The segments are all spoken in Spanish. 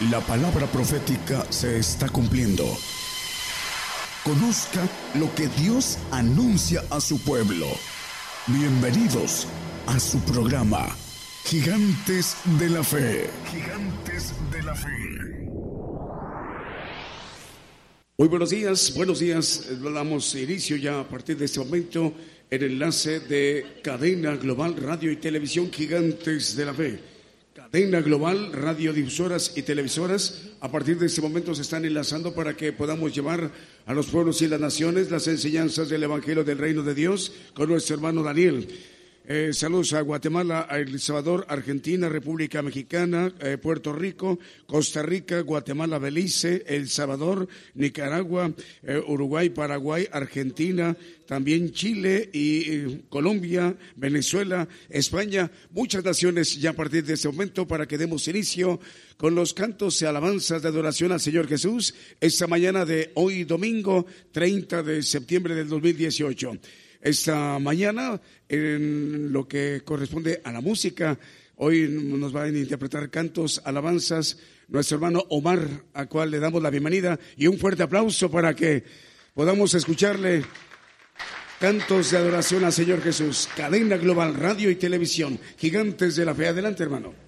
La palabra profética se está cumpliendo. Conozca lo que Dios anuncia a su pueblo. Bienvenidos a su programa, Gigantes de la Fe. Gigantes de la Fe. Muy buenos días, buenos días. Damos inicio ya a partir de este momento el enlace de Cadena Global Radio y Televisión Gigantes de la Fe. Cadena Global, radiodifusoras y televisoras, a partir de este momento se están enlazando para que podamos llevar a los pueblos y las naciones las enseñanzas del Evangelio del Reino de Dios con nuestro hermano Daniel. Eh, saludos a Guatemala, a El Salvador, Argentina, República Mexicana, eh, Puerto Rico, Costa Rica, Guatemala, Belice, El Salvador, Nicaragua, eh, Uruguay, Paraguay, Argentina, también Chile y Colombia, Venezuela, España, muchas naciones ya a partir de este momento para que demos inicio con los cantos y alabanzas de adoración al Señor Jesús esta mañana de hoy domingo 30 de septiembre del 2018 esta mañana en lo que corresponde a la música. Hoy nos van a interpretar cantos, alabanzas, nuestro hermano Omar, a cual le damos la bienvenida y un fuerte aplauso para que podamos escucharle cantos de adoración al Señor Jesús. Cadena Global, Radio y Televisión, gigantes de la fe. Adelante, hermano.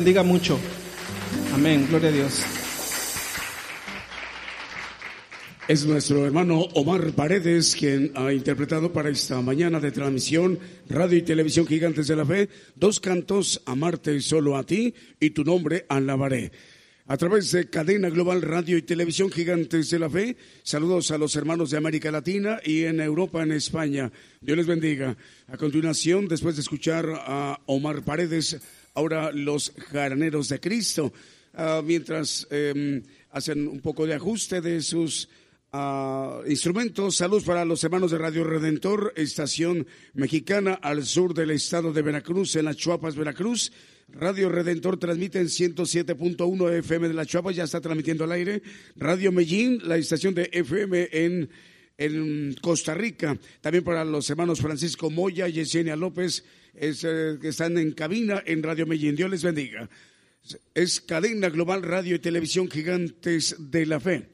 bendiga mucho. Amén. Gloria a Dios. Es nuestro hermano Omar Paredes quien ha interpretado para esta mañana de transmisión Radio y Televisión Gigantes de la Fe dos cantos, Amarte solo a ti y tu nombre alabaré a través de Cadena Global Radio y Televisión Gigantes de la Fe. Saludos a los hermanos de América Latina y en Europa, en España. Dios les bendiga. A continuación, después de escuchar a Omar Paredes, ahora los jaraneros de Cristo, ah, mientras em, hacen un poco de ajuste de sus ah, instrumentos. Saludos para los hermanos de Radio Redentor, estación mexicana al sur del estado de Veracruz, en las Chuapas, Veracruz. Radio Redentor transmite en 107.1 FM de La Chuapa, ya está transmitiendo al aire. Radio Medellín, la estación de FM en en Costa Rica. También para los hermanos Francisco Moya Yesenia López, eh, que están en cabina en Radio Medellín. Dios les bendiga. Es cadena global radio y televisión gigantes de la fe.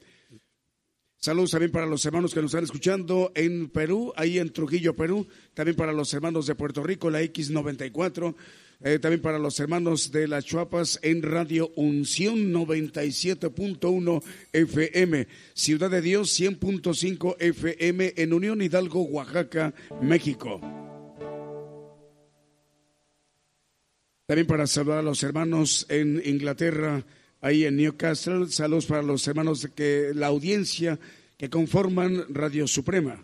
Saludos también para los hermanos que nos están escuchando en Perú, ahí en Trujillo, Perú. También para los hermanos de Puerto Rico, la X94. Eh, también para los hermanos de las Chuapas en Radio Unción 97.1 FM. Ciudad de Dios 100.5 FM en Unión Hidalgo, Oaxaca, México. También para saludar a los hermanos en Inglaterra, ahí en Newcastle. Saludos para los hermanos de que la audiencia que conforman Radio Suprema.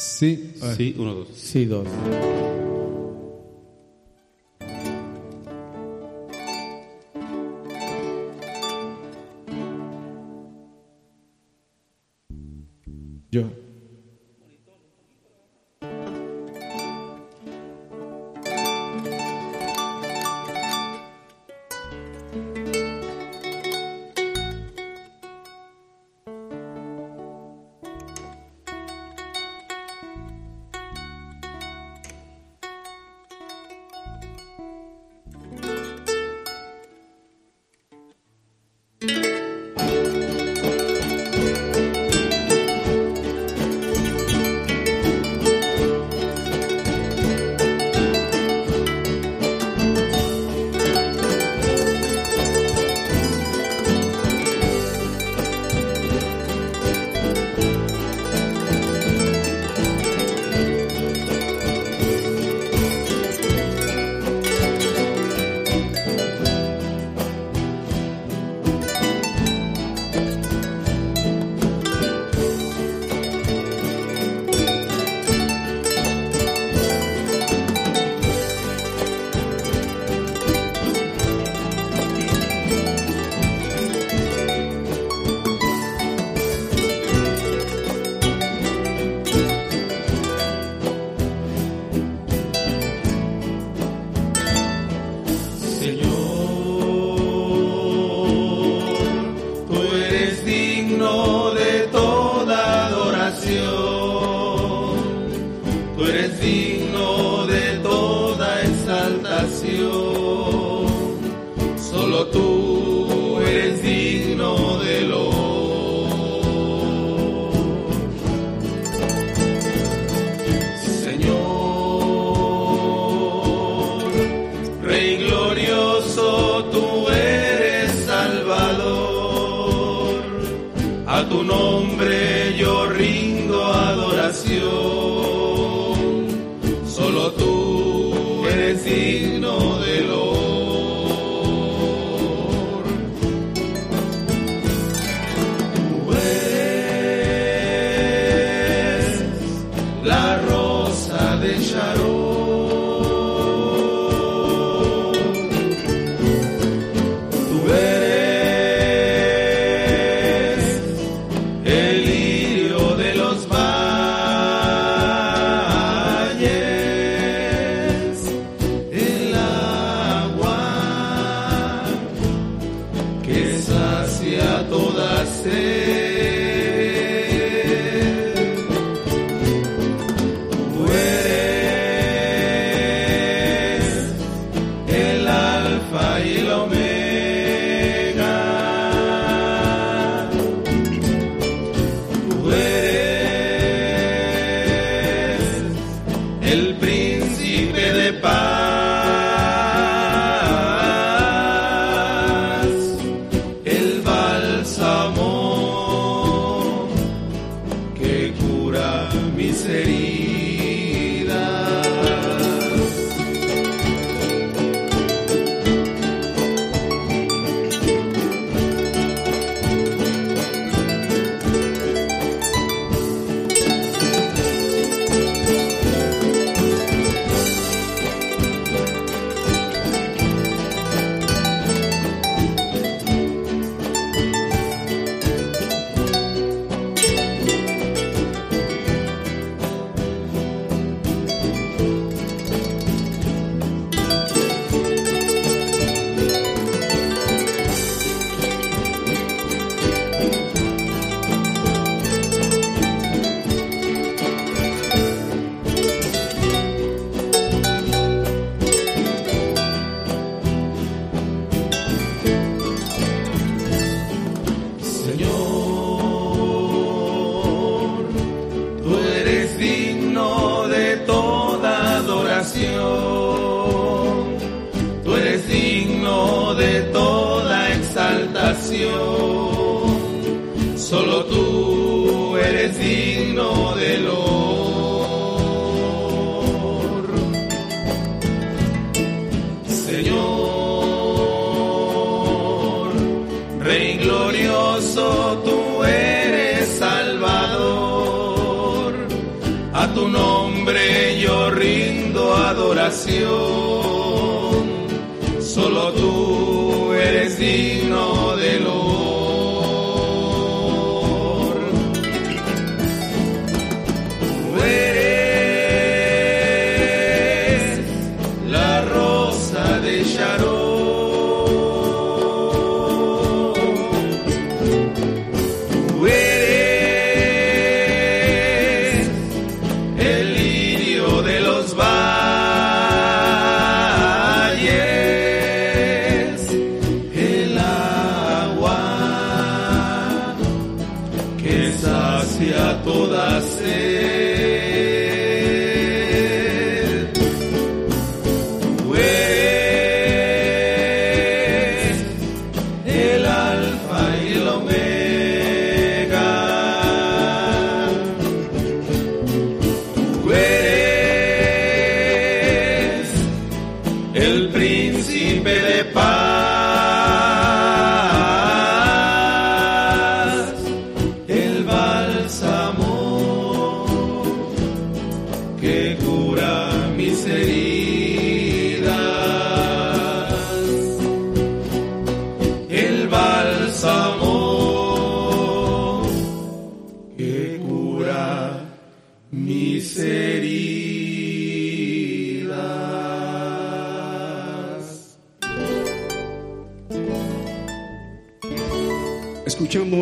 Sí, sí, uno, dos. Sí, dos. Yo.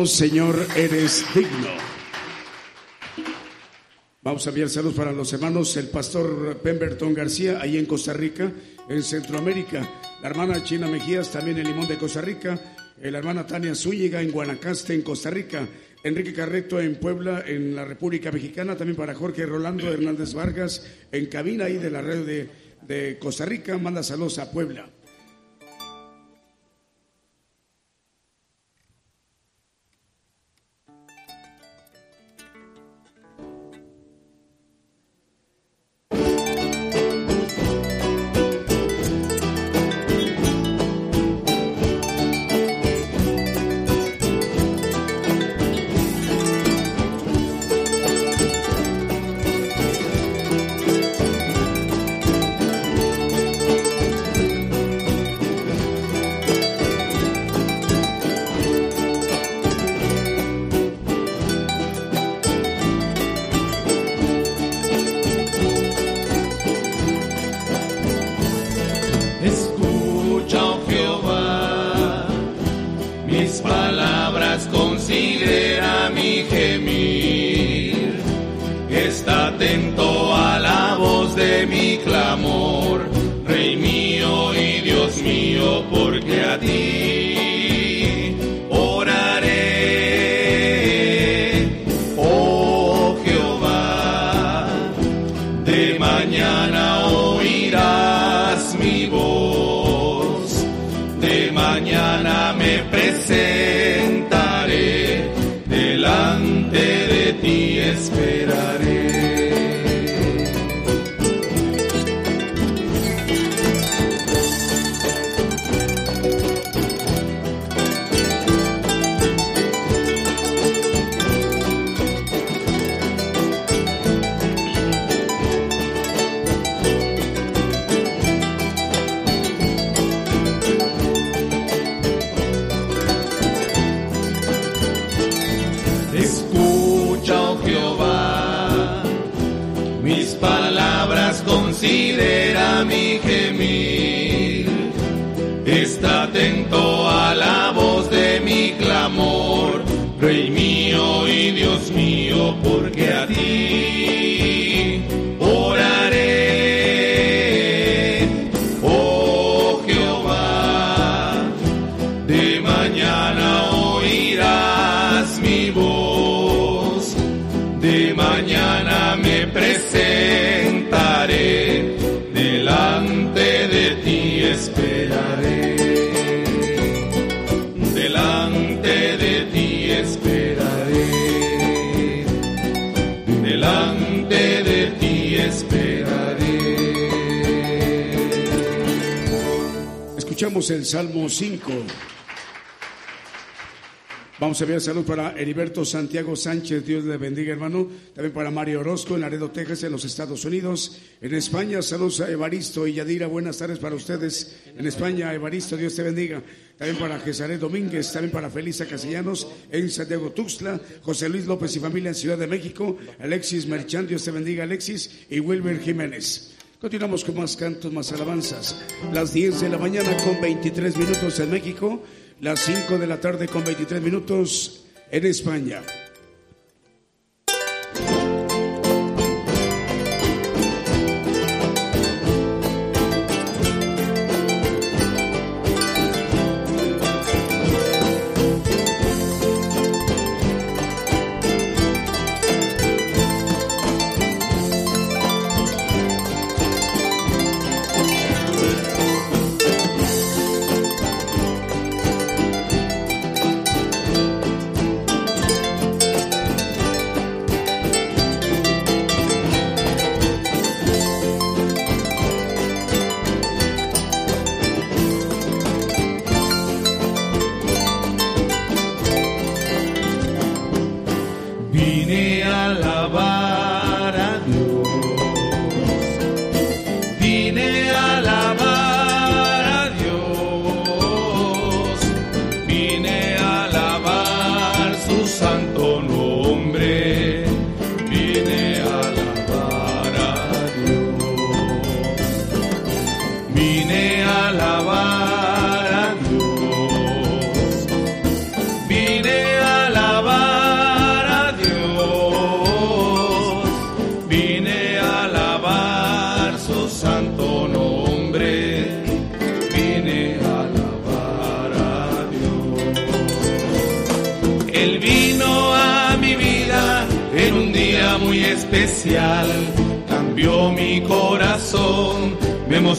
Señor, eres digno. Vamos a enviar saludos para los hermanos, el pastor Pemberton García, ahí en Costa Rica, en Centroamérica, la hermana China Mejías, también en Limón de Costa Rica, eh, la hermana Tania Zúñiga en Guanacaste, en Costa Rica, Enrique Carreto en Puebla, en la República Mexicana, también para Jorge Rolando Hernández Vargas, en cabina ahí de la red de, de Costa Rica, manda saludos a Puebla. Escuchamos el Salmo 5. Vamos a enviar salud para Heriberto Santiago Sánchez, Dios le bendiga hermano. También para Mario Orozco en Laredo, Texas, en los Estados Unidos. En España, saludos a Evaristo y Yadira, buenas tardes para ustedes. En España, Evaristo, Dios te bendiga. También para Gesaré Domínguez, también para Felisa Castellanos en Santiago Tuxtla, José Luis López y familia en Ciudad de México, Alexis Merchán, Dios te bendiga Alexis, y Wilber Jiménez. Continuamos con más cantos, más alabanzas. Las 10 de la mañana con 23 minutos en México las 5 de la tarde con 23 minutos en España.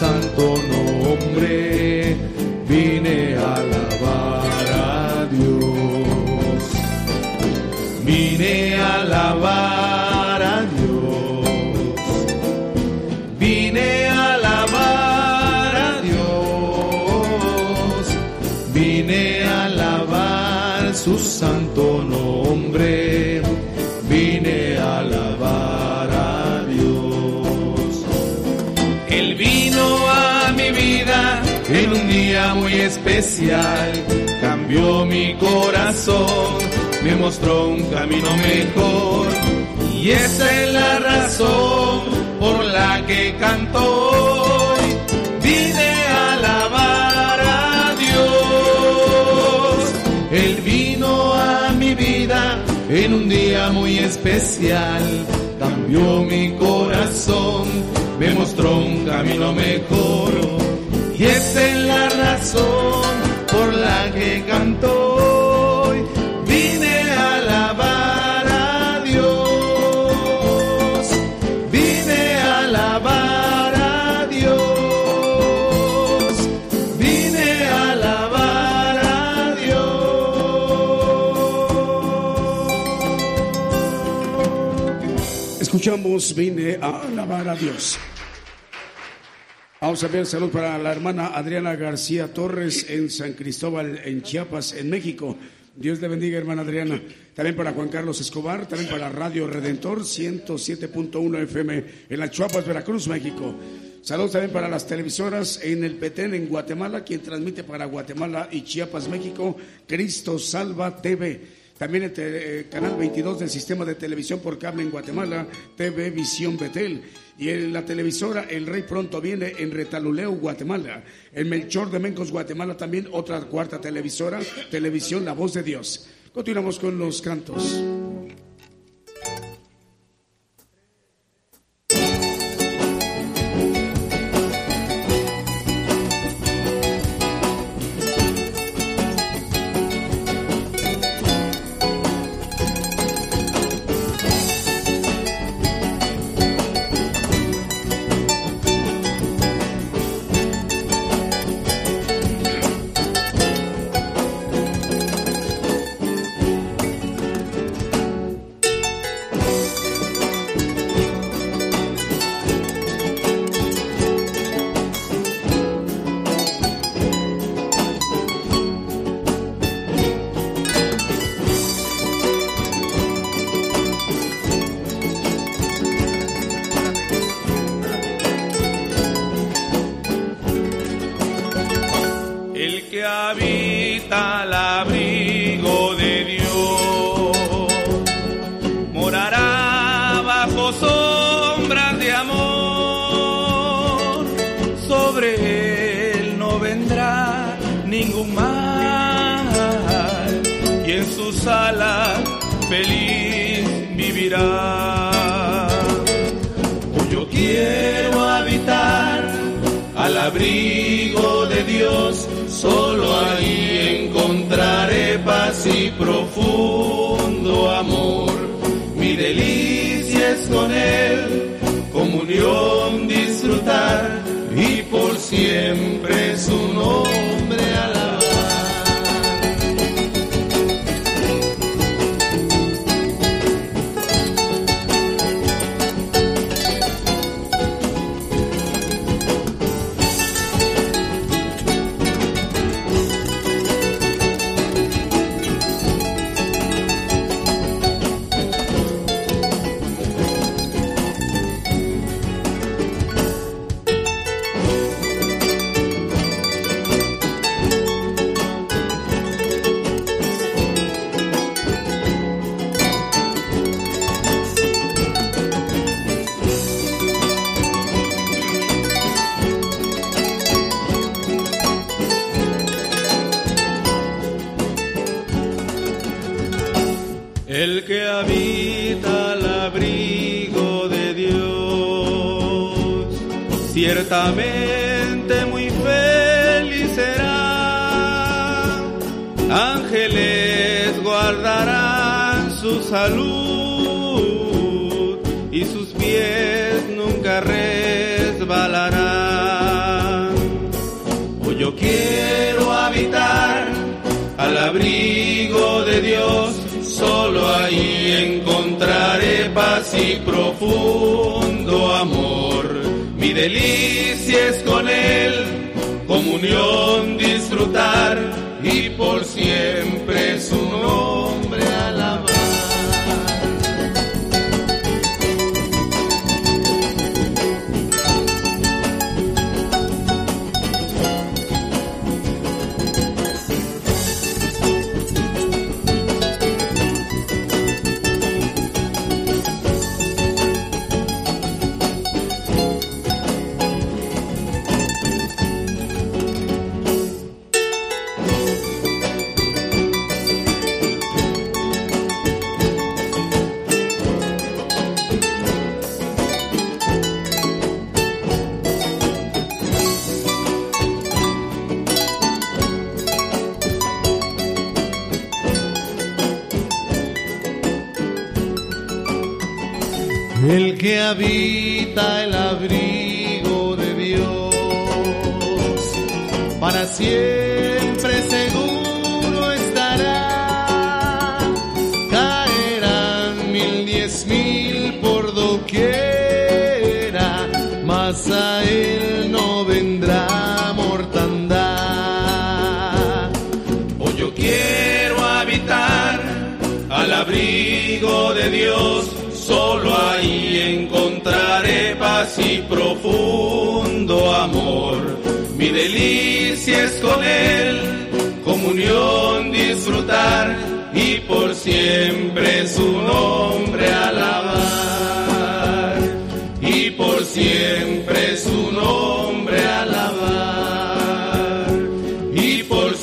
Santo cambió mi corazón, me mostró un camino mejor y esa es la razón por la que canto hoy. Vine a alabar a Dios, Él vino a mi vida en un día muy especial, cambió mi corazón, me mostró un camino mejor. Y es por la que cantó. escuchamos Vine a alabar a Dios. Vamos a ver salud para la hermana Adriana García Torres en San Cristóbal, en Chiapas, en México. Dios le bendiga, hermana Adriana. También para Juan Carlos Escobar, también para Radio Redentor 107.1 FM en la Chiapas, Veracruz, México. Saludos también para las televisoras en el Petén, en Guatemala, quien transmite para Guatemala y Chiapas, México, Cristo Salva TV. También el eh, canal 22 del sistema de televisión por cable en Guatemala, TV Visión Betel. Y en la televisora El Rey Pronto viene en Retaluleu, Guatemala. En Melchor de Mencos, Guatemala también otra cuarta televisora, Televisión La Voz de Dios. Continuamos con los cantos. feliz vivirá. Hoy yo quiero habitar al abrigo de Dios, solo ahí encontraré paz y profundo amor. Mi delicia es con Él, comunión disfrutar y por siempre su nombre. ciertamente muy feliz será. Ángeles guardarán su salud y sus pies nunca resbalarán. Hoy yo quiero habitar al abrigo de Dios, solo ahí encontraré paz y profundo amor delicias con él, comunión disfrutar.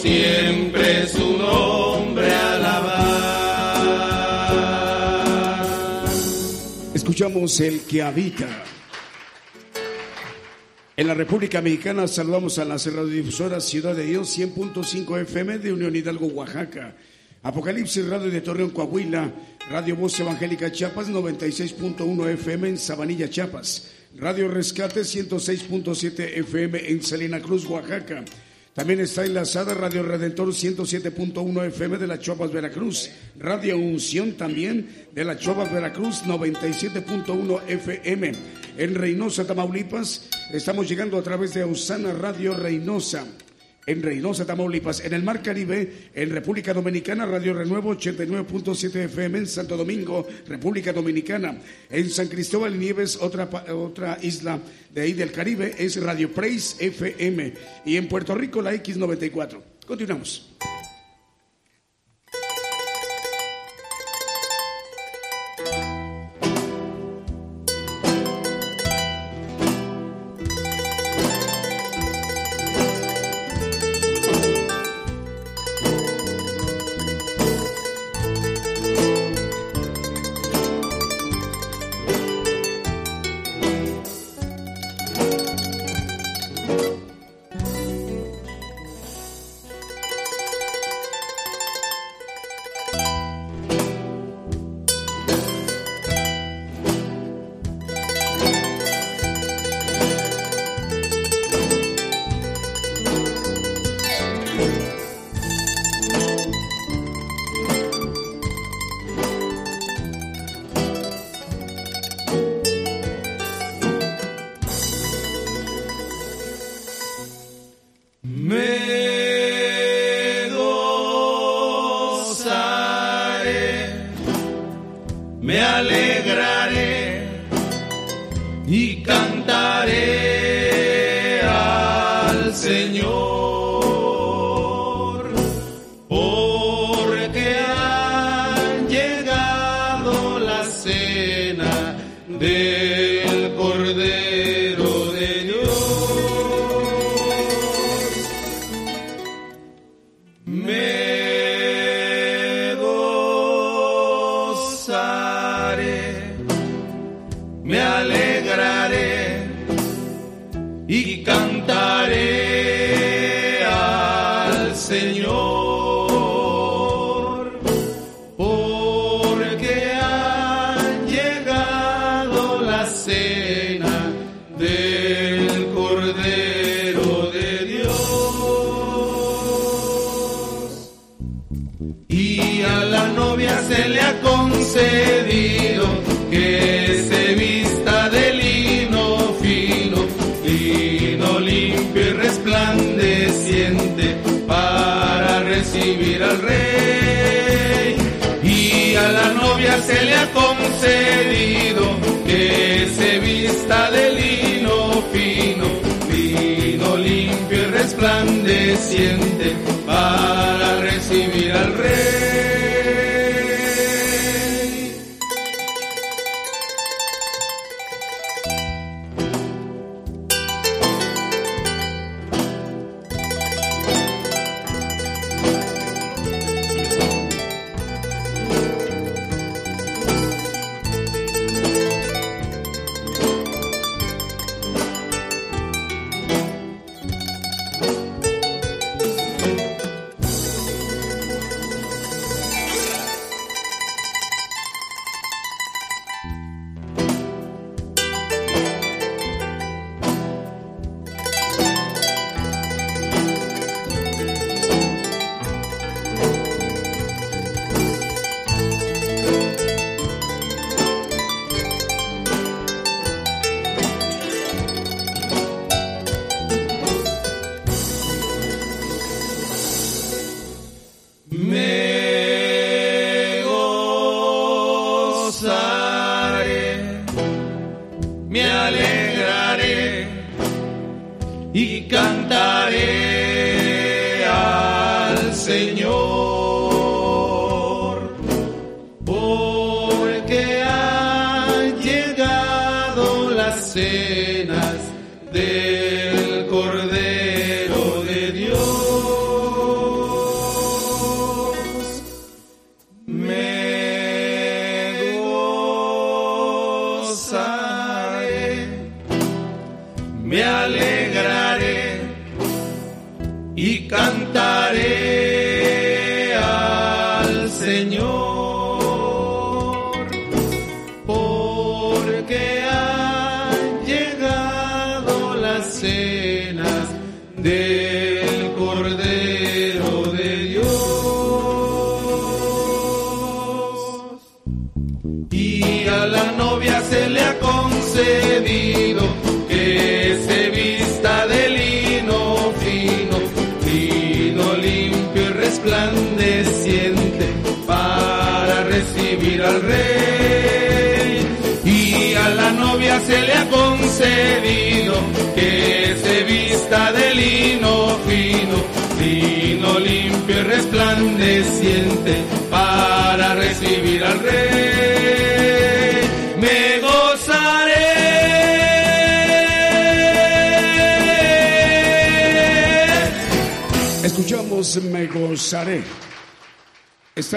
Siempre su nombre escuchamos el que habita. En la República Mexicana saludamos a las radiodifusoras Ciudad de Dios 100.5 FM de Unión Hidalgo, Oaxaca. Apocalipsis Radio de Torreón, Coahuila. Radio Voz Evangélica Chiapas 96.1 FM en Sabanilla, Chiapas. Radio Rescate 106.7 FM en Salina Cruz, Oaxaca. También está enlazada Radio Redentor 107.1 FM de la Chuapas, Veracruz. Radio Unción también de la Chuapas, Veracruz 97.1 FM. En Reynosa, Tamaulipas, estamos llegando a través de Usana Radio Reynosa en Reynosa, Tamaulipas, en el Mar Caribe, en República Dominicana, Radio Renuevo 89.7 FM en Santo Domingo, República Dominicana, en San Cristóbal Nieves, otra, otra isla de ahí del Caribe, es Radio Praise FM y en Puerto Rico la X94. Continuamos.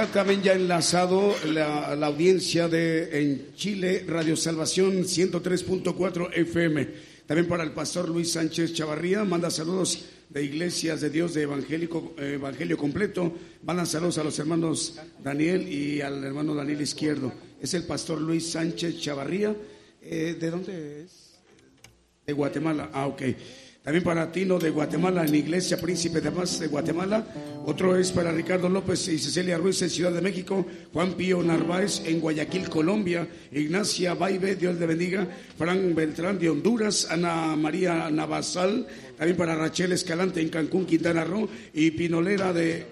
También ya enlazado la, audiencia de en Chile, Radio Salvación 103.4 FM. También para el pastor Luis Sánchez Chavarría, manda saludos de Iglesias de Dios de Evangélico, Evangelio Completo. Mandan saludos a los hermanos Daniel y al hermano Daniel Izquierdo. Es el pastor Luis Sánchez Chavarría. Eh, ¿De dónde es? De Guatemala. Ah, ok. También para Tino de Guatemala, en Iglesia Príncipe de Paz de Guatemala. Otro es para Ricardo López y Cecilia Ruiz en Ciudad de México. Juan Pío Narváez en Guayaquil, Colombia. Ignacia Baibe, Dios le bendiga. Fran Beltrán de Honduras. Ana María Navasal. También para Rachel Escalante en Cancún, Quintana Roo. Y Pinolera de,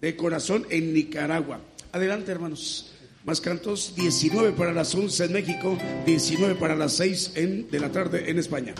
de Corazón en Nicaragua. Adelante, hermanos. Más cantos, 19 para las 11 en México, 19 para las 6 en, de la tarde en España.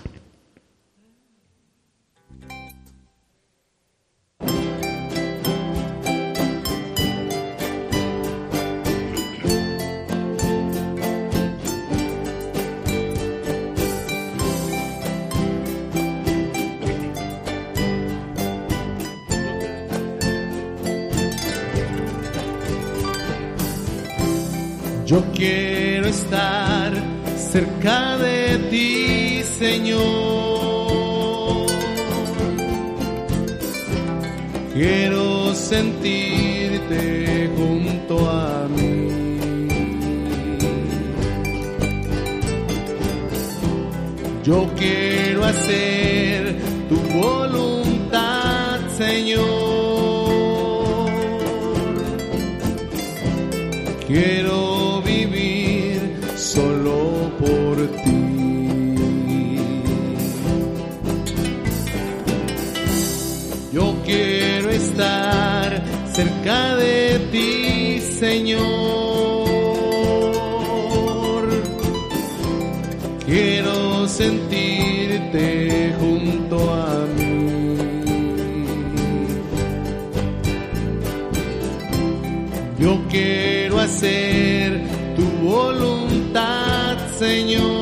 Yo quiero estar cerca de ti, Señor. Quiero sentirte junto a mí. Yo quiero hacer tu voluntad, Señor. Quiero cerca de ti, Señor. Quiero sentirte junto a mí. Yo quiero hacer tu voluntad, Señor.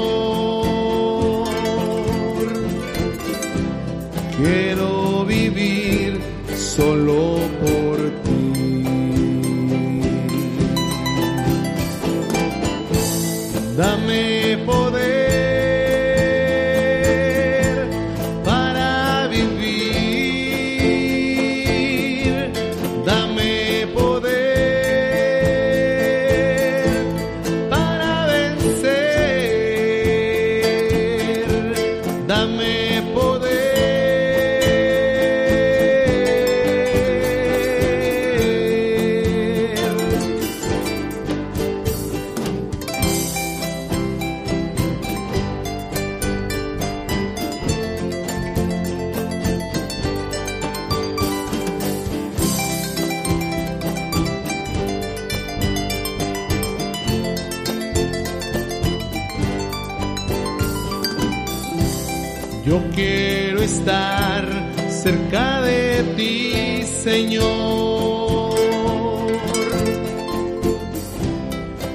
Señor.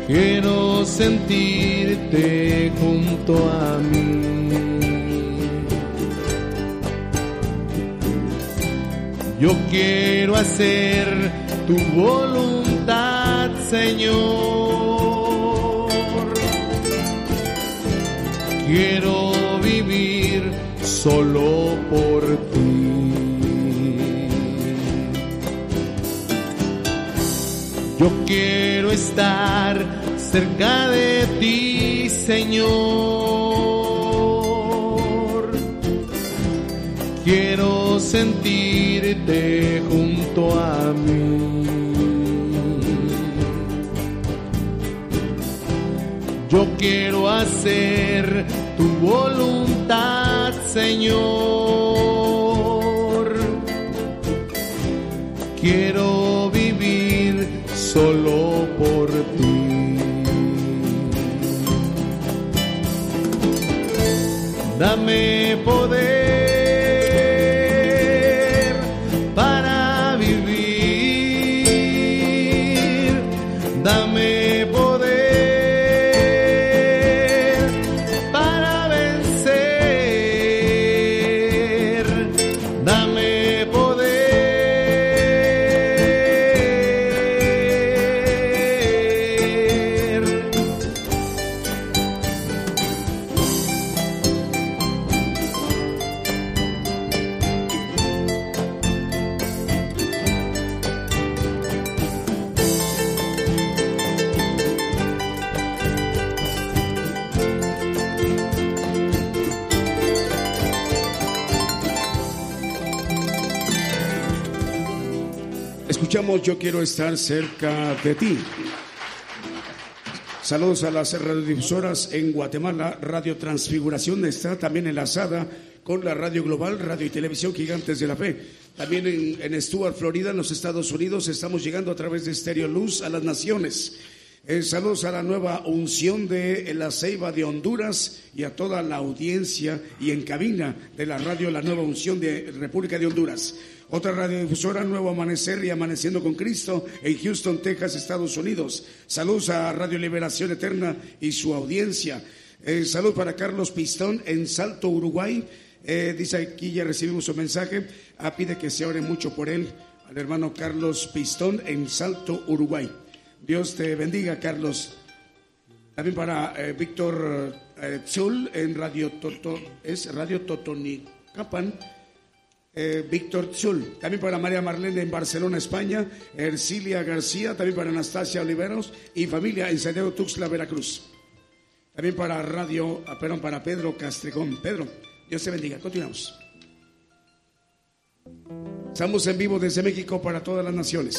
Quiero sentirte junto a mí. Yo quiero hacer tu voluntad, Señor. Quiero vivir solo quiero estar cerca de ti, Señor. Quiero sentirte junto a mí. Yo quiero hacer tu voluntad, Señor. Quiero estar cerca de ti. Saludos a las radiodifusoras en Guatemala. Radio Transfiguración está también enlazada con la Radio Global, Radio y Televisión Gigantes de la Fe. También en, en Stuart, Florida, en los Estados Unidos, estamos llegando a través de Stereo Luz a las naciones. Eh, saludos a la nueva unción de la Ceiba de Honduras y a toda la audiencia y en cabina de la radio La Nueva Unción de República de Honduras. Otra radiodifusora, Nuevo Amanecer y Amaneciendo con Cristo en Houston, Texas, Estados Unidos. Saludos a Radio Liberación Eterna y su audiencia. Eh, salud para Carlos Pistón en Salto, Uruguay. Eh, dice aquí ya recibimos su mensaje. Ah, pide que se ore mucho por él, al hermano Carlos Pistón en Salto, Uruguay. Dios te bendiga, Carlos. También para eh, Víctor eh, Zul en Radio Toto, es Radio Totonicapan. Eh, Víctor Zul. También para María Marlene en Barcelona, España. Ercilia García. También para Anastasia Oliveros y familia en Santiago Tuxtla, Veracruz. También para Radio, ah, perdón, para Pedro Castrejón. Pedro, Dios te bendiga. Continuamos. Estamos en vivo desde México para todas las naciones.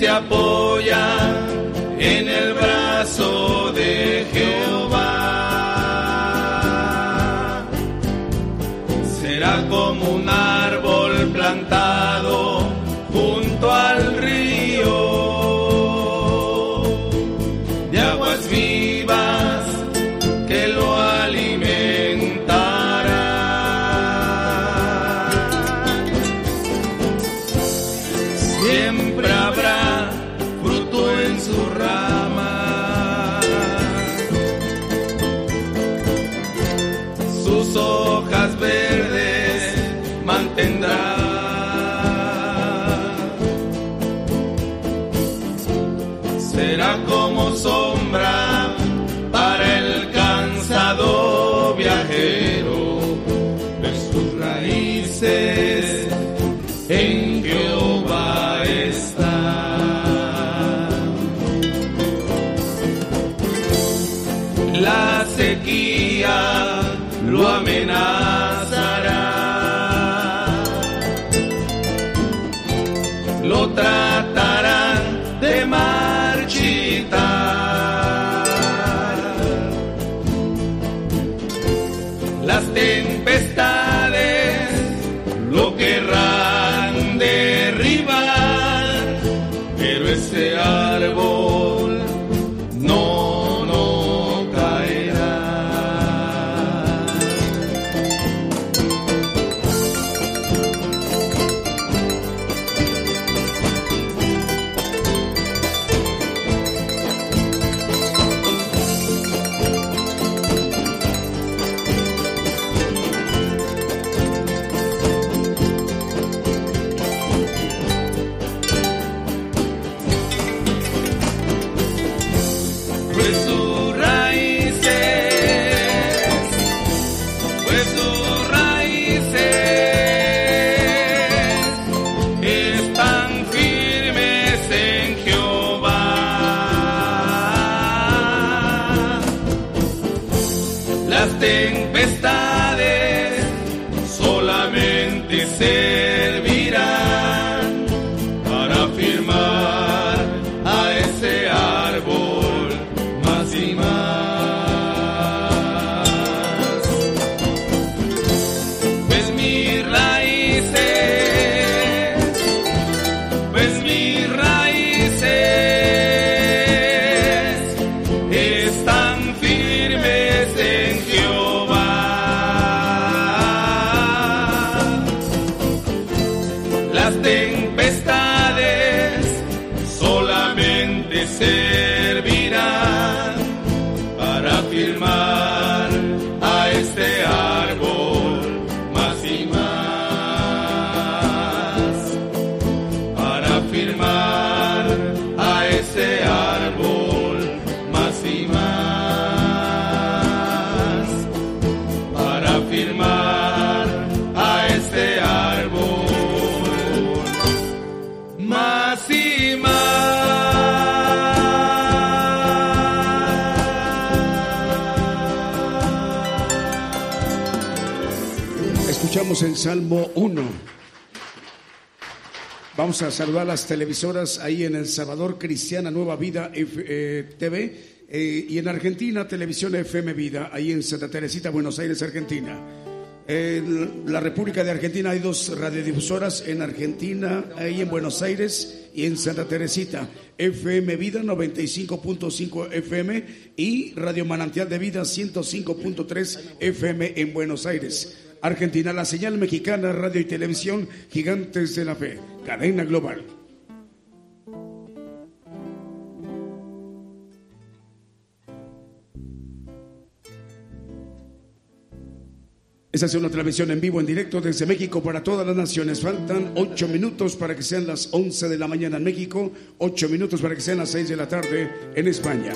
Que se Salmo 1. Vamos a saludar las televisoras ahí en El Salvador, Cristiana Nueva Vida F- eh, TV, eh, y en Argentina, Televisión FM Vida, ahí en Santa Teresita, Buenos Aires, Argentina. En la República de Argentina hay dos radiodifusoras, en Argentina, ahí en Buenos Aires y en Santa Teresita. FM Vida 95.5 FM y Radio Manantial de Vida 105.3 FM en Buenos Aires. Argentina, la señal mexicana, radio y televisión, gigantes de la fe, cadena global. Esta es una transmisión en vivo, en directo desde México para todas las naciones. Faltan ocho minutos para que sean las 11 de la mañana en México, ocho minutos para que sean las 6 de la tarde en España.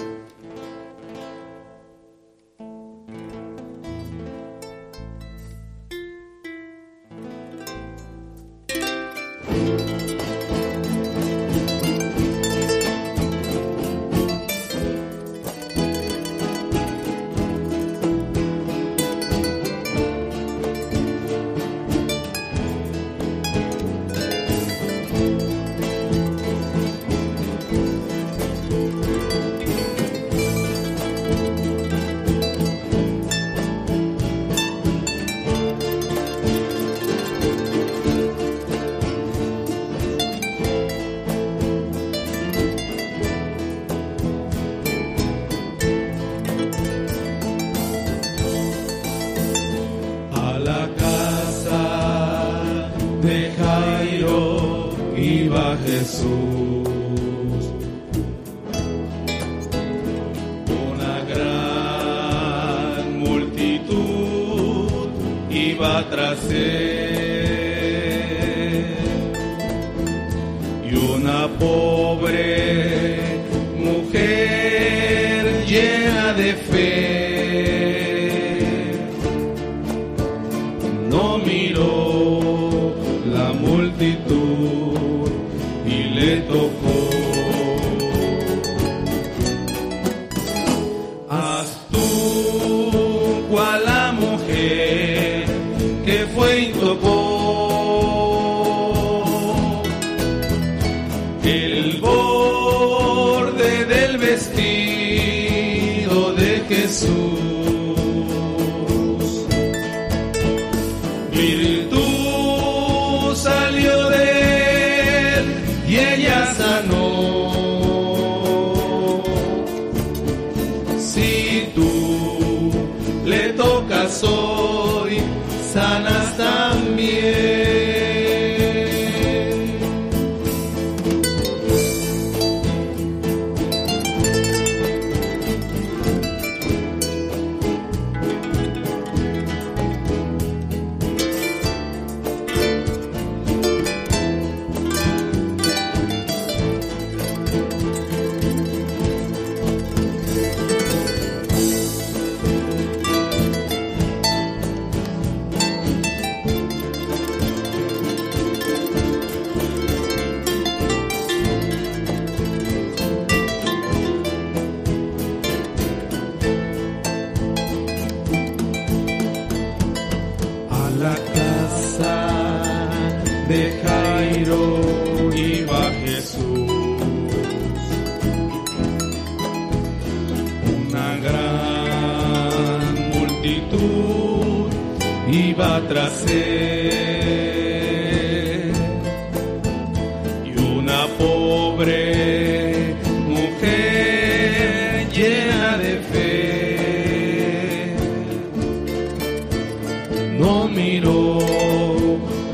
No miró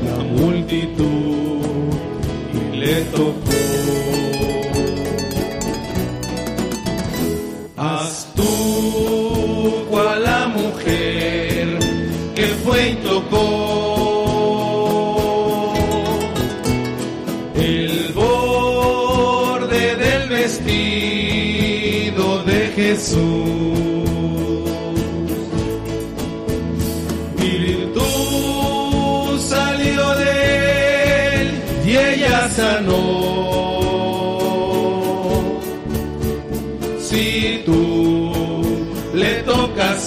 la multitud y le tocó.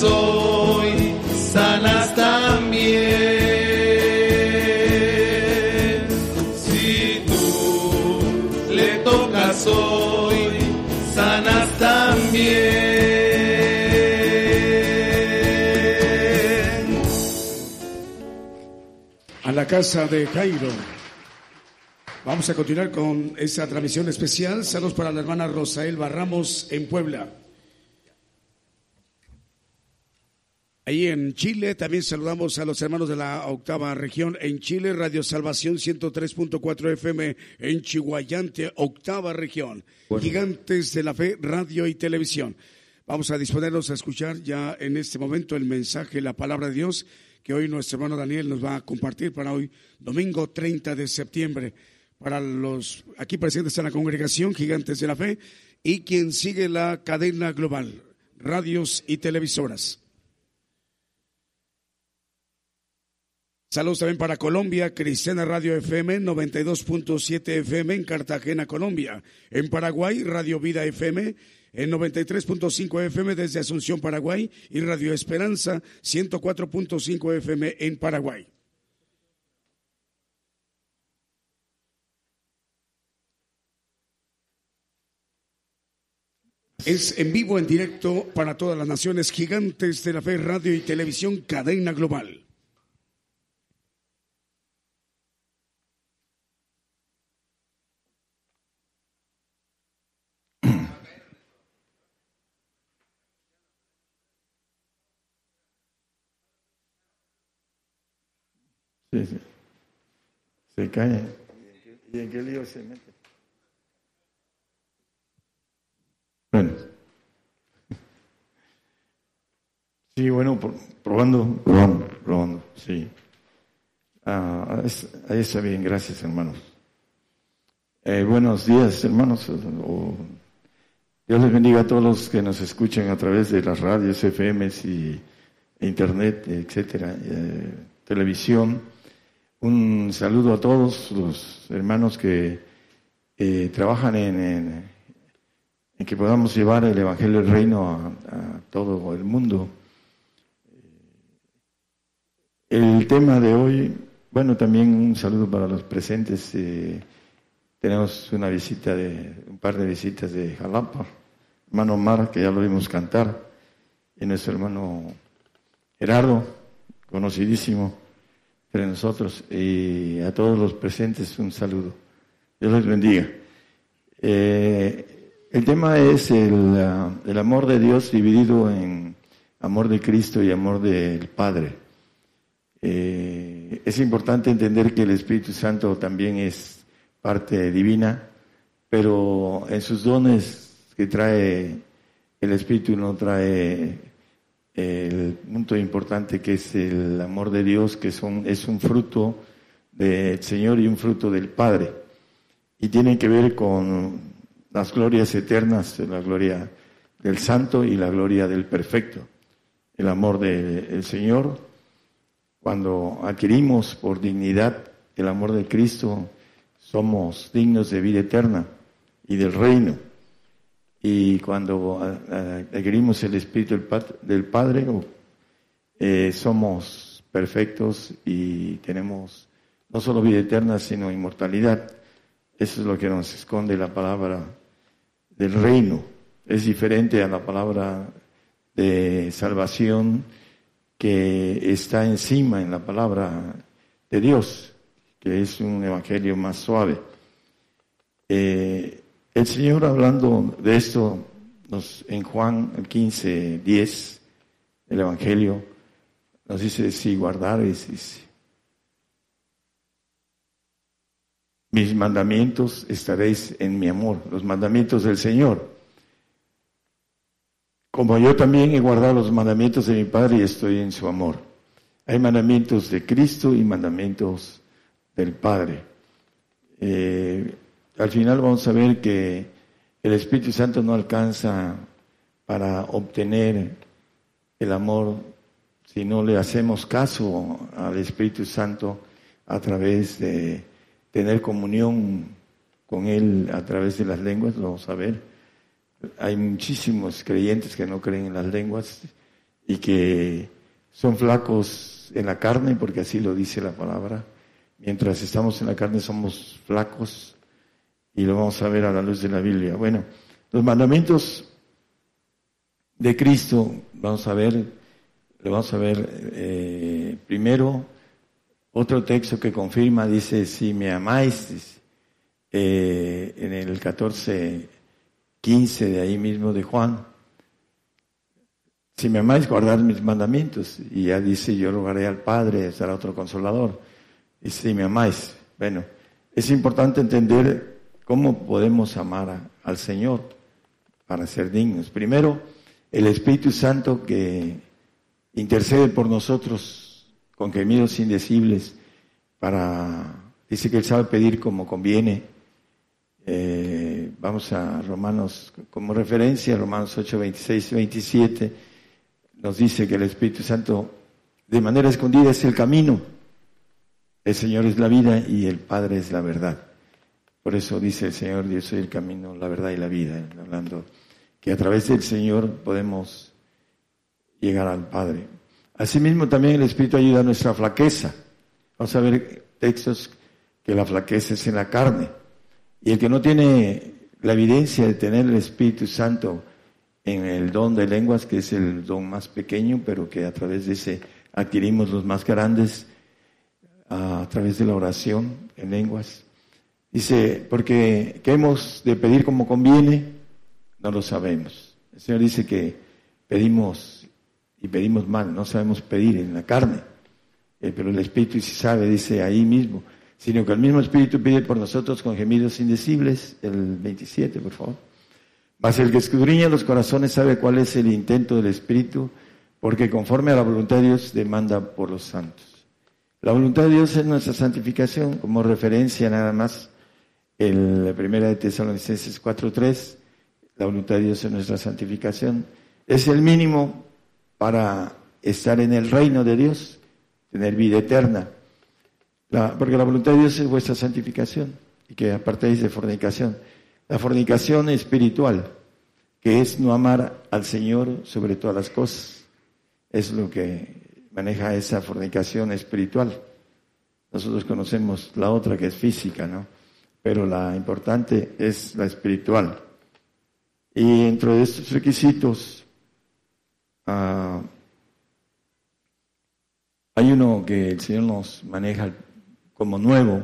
Hoy, sanas también. Si tú le tocas hoy, sanas también. a la casa de Jairo. Vamos a continuar con esta transmisión especial. Saludos para la hermana Rosael Ramos en Puebla. En Chile también saludamos a los hermanos de la octava región en Chile, Radio Salvación 103.4 FM en Chihuayante, octava región. Gigantes de la Fe, radio y televisión. Vamos a disponernos a escuchar ya en este momento el mensaje, la palabra de Dios que hoy nuestro hermano Daniel nos va a compartir para hoy, domingo 30 de septiembre, para los aquí presentes en la congregación Gigantes de la Fe y quien sigue la cadena global, radios y televisoras. Saludos también para Colombia, Cristiana Radio FM 92.7 FM en Cartagena, Colombia. En Paraguay, Radio Vida FM en 93.5 FM desde Asunción, Paraguay. Y Radio Esperanza 104.5 FM en Paraguay. Es en vivo, en directo para todas las naciones gigantes de la fe, radio y televisión, cadena global. Se calla. ¿Y en qué lío se mete? Bueno. Sí, bueno, probando, probando, probando, sí. Ah, ahí está bien, gracias hermanos. Eh, buenos días hermanos. Dios les bendiga a todos los que nos escuchan a través de las radios, FMs y internet, etcétera, eh, televisión. Un saludo a todos los hermanos que eh, trabajan en, que podamos llevar el Evangelio del Reino a todo el mundo. El tema de hoy, bueno, también un saludo para los presentes. Eh, tenemos una visita de, un par de visitas de Jalapa. Hermano Mar, que ya lo vimos cantar, y nuestro hermano Gerardo, conocidísimo entre nosotros, y a todos los presentes un saludo. Dios les bendiga. Eh, el tema es el, el amor de Dios dividido en amor de Cristo y amor del Padre. Eh, es importante entender que el Espíritu Santo también es parte divina, pero en sus dones que trae el Espíritu no trae el punto importante que es el amor de Dios, que es un fruto del Señor y un fruto del Padre. Y tiene que ver con las glorias eternas, la gloria del Santo y la gloria del Perfecto. El amor del Señor cuando adquirimos por dignidad el amor de Cristo, somos dignos de vida eterna y del reino. Y cuando adquirimos el Espíritu del Padre, eh, somos perfectos y tenemos no solo vida eterna, sino inmortalidad. Eso es lo que nos esconde la palabra del reino. Es diferente a la palabra de salvación que está encima en la palabra de Dios, que es un evangelio más suave. Eh, el Señor hablando de esto nos, en Juan 15, 10, el evangelio, nos dice, si guardares mis mandamientos, estaréis en mi amor, los mandamientos del Señor. Como yo también he guardado los mandamientos de mi Padre y estoy en su amor. Hay mandamientos de Cristo y mandamientos del Padre. Eh, al final vamos a ver que el Espíritu Santo no alcanza para obtener el amor si no le hacemos caso al Espíritu Santo a través de tener comunión con Él a través de las lenguas, lo vamos a ver hay muchísimos creyentes que no creen en las lenguas y que son flacos en la carne, porque así lo dice la palabra. Mientras estamos en la carne somos flacos y lo vamos a ver a la luz de la Biblia. Bueno, los mandamientos de Cristo, vamos a ver, lo vamos a ver eh, primero, otro texto que confirma, dice, si me amáis, eh, en el 14, 15 de ahí mismo de Juan. Si me amáis, guardad mis mandamientos. Y ya dice, yo rogaré al Padre, será otro consolador. Y si me amáis, bueno, es importante entender cómo podemos amar al Señor para ser dignos. Primero, el Espíritu Santo que intercede por nosotros con gemidos indecibles para, dice que Él sabe pedir como conviene eh, vamos a Romanos como referencia, Romanos 8, 26 y 27, nos dice que el Espíritu Santo de manera escondida es el camino. El Señor es la vida y el Padre es la verdad. Por eso dice el Señor, yo soy el camino, la verdad y la vida, hablando que a través del Señor podemos llegar al Padre. Asimismo también el Espíritu ayuda a nuestra flaqueza. Vamos a ver textos que la flaqueza es en la carne y el que no tiene la evidencia de tener el Espíritu Santo en el don de lenguas, que es el don más pequeño, pero que a través de ese adquirimos los más grandes, a través de la oración en lenguas. Dice, porque ¿qué hemos de pedir como conviene? No lo sabemos. El Señor dice que pedimos y pedimos mal, no sabemos pedir en la carne, eh, pero el Espíritu sí sabe, dice ahí mismo sino que el mismo Espíritu pide por nosotros con gemidos indecibles, el 27, por favor. Mas el que escudriña los corazones sabe cuál es el intento del Espíritu, porque conforme a la voluntad de Dios demanda por los santos. La voluntad de Dios es nuestra santificación, como referencia nada más, en la primera de Tesalonicenses 4.3, la voluntad de Dios es nuestra santificación. Es el mínimo para estar en el reino de Dios, tener vida eterna. porque la voluntad de Dios es vuestra santificación y que apartéis de fornicación. La fornicación espiritual, que es no amar al Señor sobre todas las cosas, es lo que maneja esa fornicación espiritual. Nosotros conocemos la otra que es física, ¿no? Pero la importante es la espiritual. Y dentro de estos requisitos ah, hay uno que el Señor nos maneja como nuevo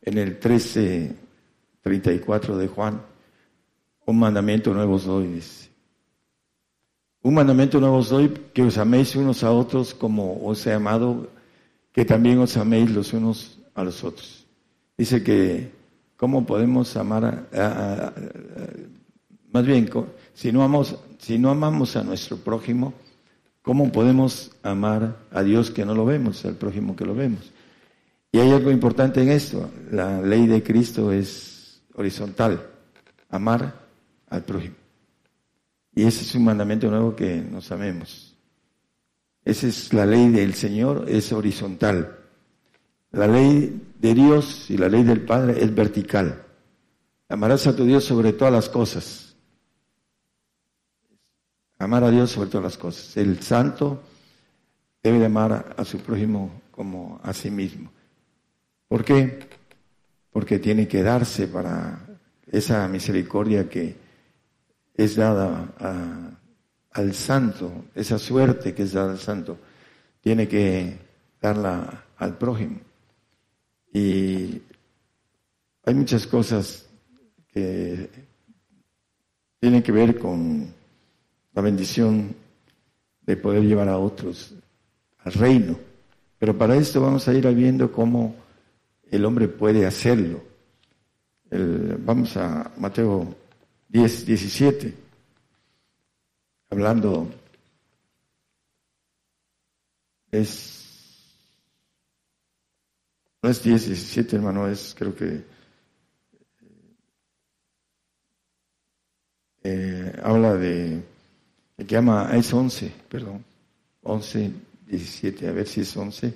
en el 13:34 de Juan. Un mandamiento nuevo os doy, dice. Un mandamiento nuevo os doy, que os améis unos a otros como os he amado, que también os améis los unos a los otros. Dice que, ¿cómo podemos amar a más bien, si no, amamos, a nuestro prójimo, ¿cómo podemos amar a Dios que no lo vemos, al prójimo que lo vemos? Y hay algo importante en esto. La ley de Cristo es horizontal, amar al prójimo. Y ese es un mandamiento nuevo que nos amemos. Esa es la ley del Señor, es horizontal. La ley de Dios y la ley del Padre es vertical. Amarás a tu Dios sobre todas las cosas Amar a Dios sobre todas las cosas. El santo debe de amar a su prójimo como a sí mismo. ¿Por qué? Porque tiene que darse para esa misericordia que es dada al santo, esa suerte que es dada al santo, tiene que darla al prójimo. Y hay muchas cosas que tienen que ver con la bendición de poder llevar a otros al reino. Pero para esto vamos a ir viendo cómo el hombre puede hacerlo. vamos a Mateo 10, 17, hablando, es, no es 10, 17 hermano, es creo que eh, habla de el que ama, es 11, perdón, 11, 17, a ver si es 11.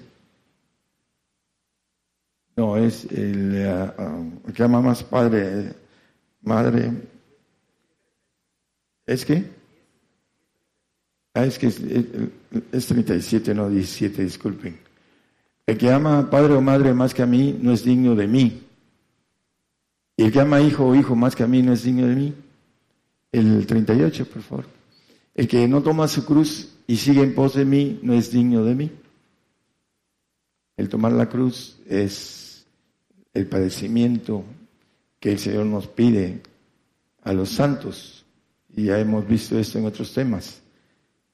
No, es el, eh, um, el que ama más padre, madre. ¿Es que? Ah, es que es, es 37, no 17, disculpen. El que ama padre o madre más que a mí no es digno de mí. Y el que ama hijo o hijo más que a mí no es digno de mí. El 38, por favor. El que no toma su cruz y sigue en pos de mí no es digno de mí. El tomar la cruz es el padecimiento que el Señor nos pide a los santos. Y ya hemos visto esto en otros temas.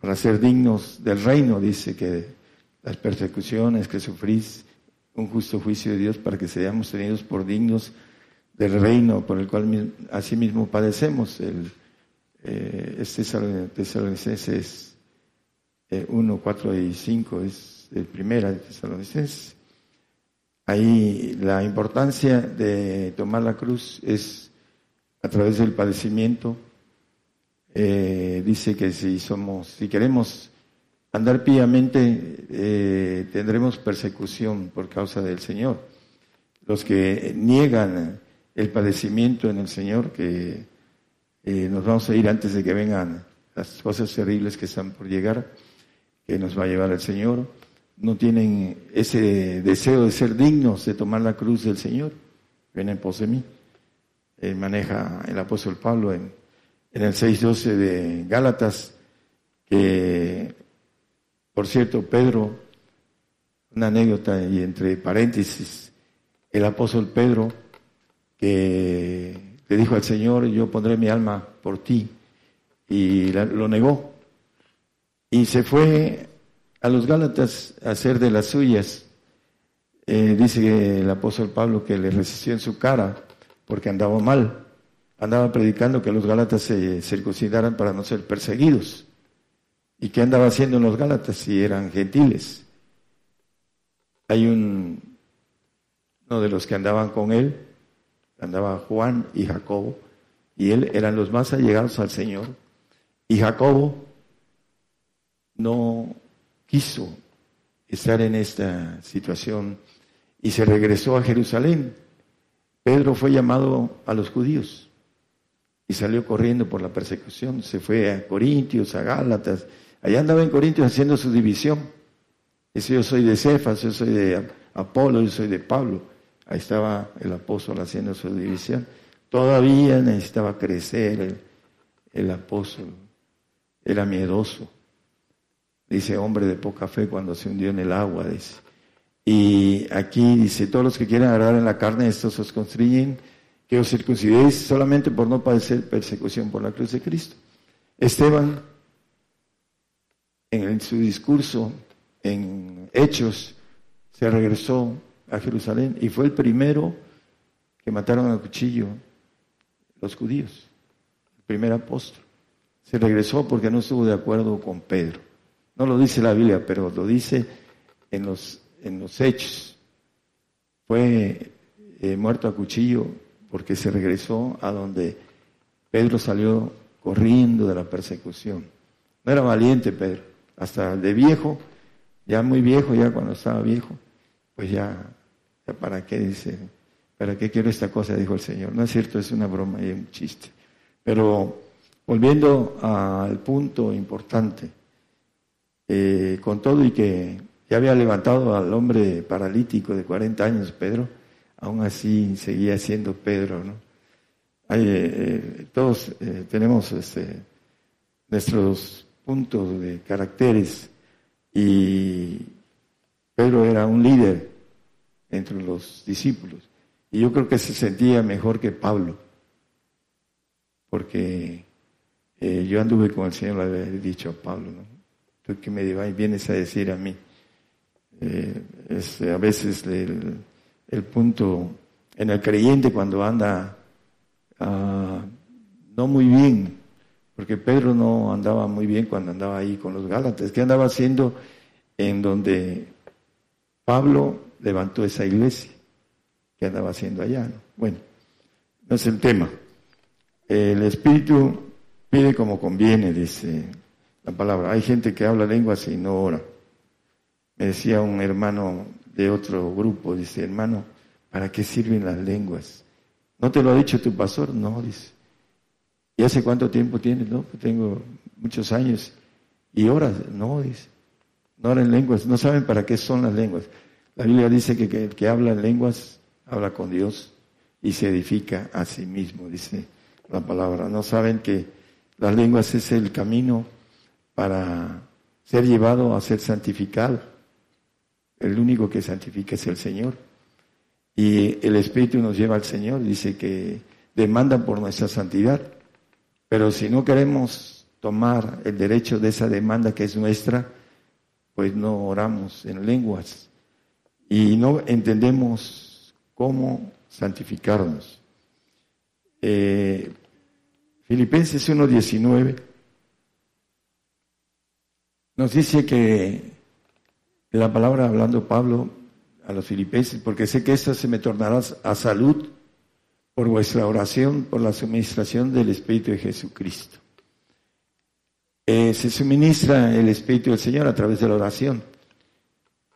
Para ser dignos del reino, dice que las persecuciones que sufrís, un justo juicio de Dios para que seamos tenidos por dignos del reino por el cual asimismo padecemos. El, eh, este Tesalonicenses 1, 4 y 5 es el primera de Tesalonicenses. Ahí la importancia de tomar la cruz es a través del padecimiento. Eh, dice que si somos, si queremos andar piamente, eh, tendremos persecución por causa del Señor. Los que niegan el padecimiento en el Señor, que eh, nos vamos a ir antes de que vengan las cosas terribles que están por llegar, que nos va a llevar el Señor. No tienen ese deseo de ser dignos de tomar la cruz del Señor. Ven en pos de mí. maneja el apóstol Pablo en, en el 6.12 de Gálatas, que, por cierto, Pedro, una anécdota y entre paréntesis, el apóstol Pedro, que le dijo al Señor, yo pondré mi alma por ti. Y lo negó. Y se fue a los Gálatas a hacer de las suyas. Eh, dice el apóstol Pablo que le resistió en su cara porque andaba mal. Andaba predicando que los Gálatas se circuncidaran para no ser perseguidos. ¿Y qué andaba haciendo en los Gálatas si eran gentiles? Hay un, uno de los que andaban con él, andaba Juan y Jacobo, y él eran los más allegados al Señor. Y Jacobo no quiso estar en esta situación y se regresó a Jerusalén. Pedro fue llamado a los judíos y salió corriendo por la persecución. Se fue a Corintios, a Gálatas. Allá andaba en Corintios haciendo su división. Dice, yo soy de Cefas, yo soy de Apolo, yo soy de Pablo. Ahí estaba el apóstol haciendo su división. Todavía necesitaba crecer el, apóstol. Era miedoso. Dice, hombre de poca fe cuando se hundió en el agua, dice. Y aquí dice, todos los que quieren agradar en la carne, estos os constriñen que os circuncidéis solamente por no padecer persecución por la cruz de Cristo. Esteban, en su discurso, en Hechos, se regresó a Jerusalén y fue el primero que mataron a cuchillo los judíos, el primer apóstol. Se regresó porque no estuvo de acuerdo con Pedro. No lo dice la Biblia, pero lo dice en los, en los hechos. Fue eh, muerto a cuchillo porque se regresó a donde Pedro salió corriendo de la persecución. No era valiente Pedro, hasta de viejo, ya muy viejo, ya cuando estaba viejo, pues ya, para qué dice, para qué quiero esta cosa, dijo el Señor. No es cierto, es una broma y un chiste. Pero volviendo al punto importante, eh, con todo y que ya había levantado al hombre paralítico de 40 años, Pedro, aún así seguía siendo Pedro, ¿no? Eh, eh, todos tenemos este, nuestros puntos de caracteres y Pedro era un líder entre los discípulos y yo creo que se sentía mejor que Pablo porque yo anduve con el Señor, le había dicho a Pablo, ¿no? Tú que me vienes a decir a mí. Este, a veces el, el punto en el creyente cuando anda ah, no muy bien, porque Pedro no andaba muy bien cuando andaba ahí con los Gálatas. ¿Qué andaba haciendo en donde Pablo levantó esa iglesia? ¿Qué andaba haciendo allá? Bueno, no es el tema. El Espíritu pide como conviene, dice la palabra. Hay gente que habla lenguas y no ora. Me decía un hermano de otro grupo, dice, hermano, ¿para qué sirven las lenguas? ¿No te lo ha dicho tu pastor? No, dice. ¿Y hace cuánto tiempo tienes? No, pues tengo muchos años. ¿Y horas? No. No en lenguas, no saben para qué son las lenguas. La Biblia dice que, el que habla en lenguas habla con Dios y se edifica a sí mismo, dice la palabra. No saben que las lenguas es el camino para ser llevado a ser santificado. El único que santifica es el Señor. Y el Espíritu nos lleva al Señor, dice que demanda por nuestra santidad. Pero si no queremos tomar el derecho de esa demanda que es nuestra, pues no oramos en lenguas y no entendemos cómo santificarnos. Eh, Filipenses 1.19 nos dice que la palabra hablando Pablo a los filipenses, porque sé que esto se me tornará a salud por vuestra oración, por la suministración del Espíritu de Jesucristo. Eh, se suministra el Espíritu del Señor a través de la oración.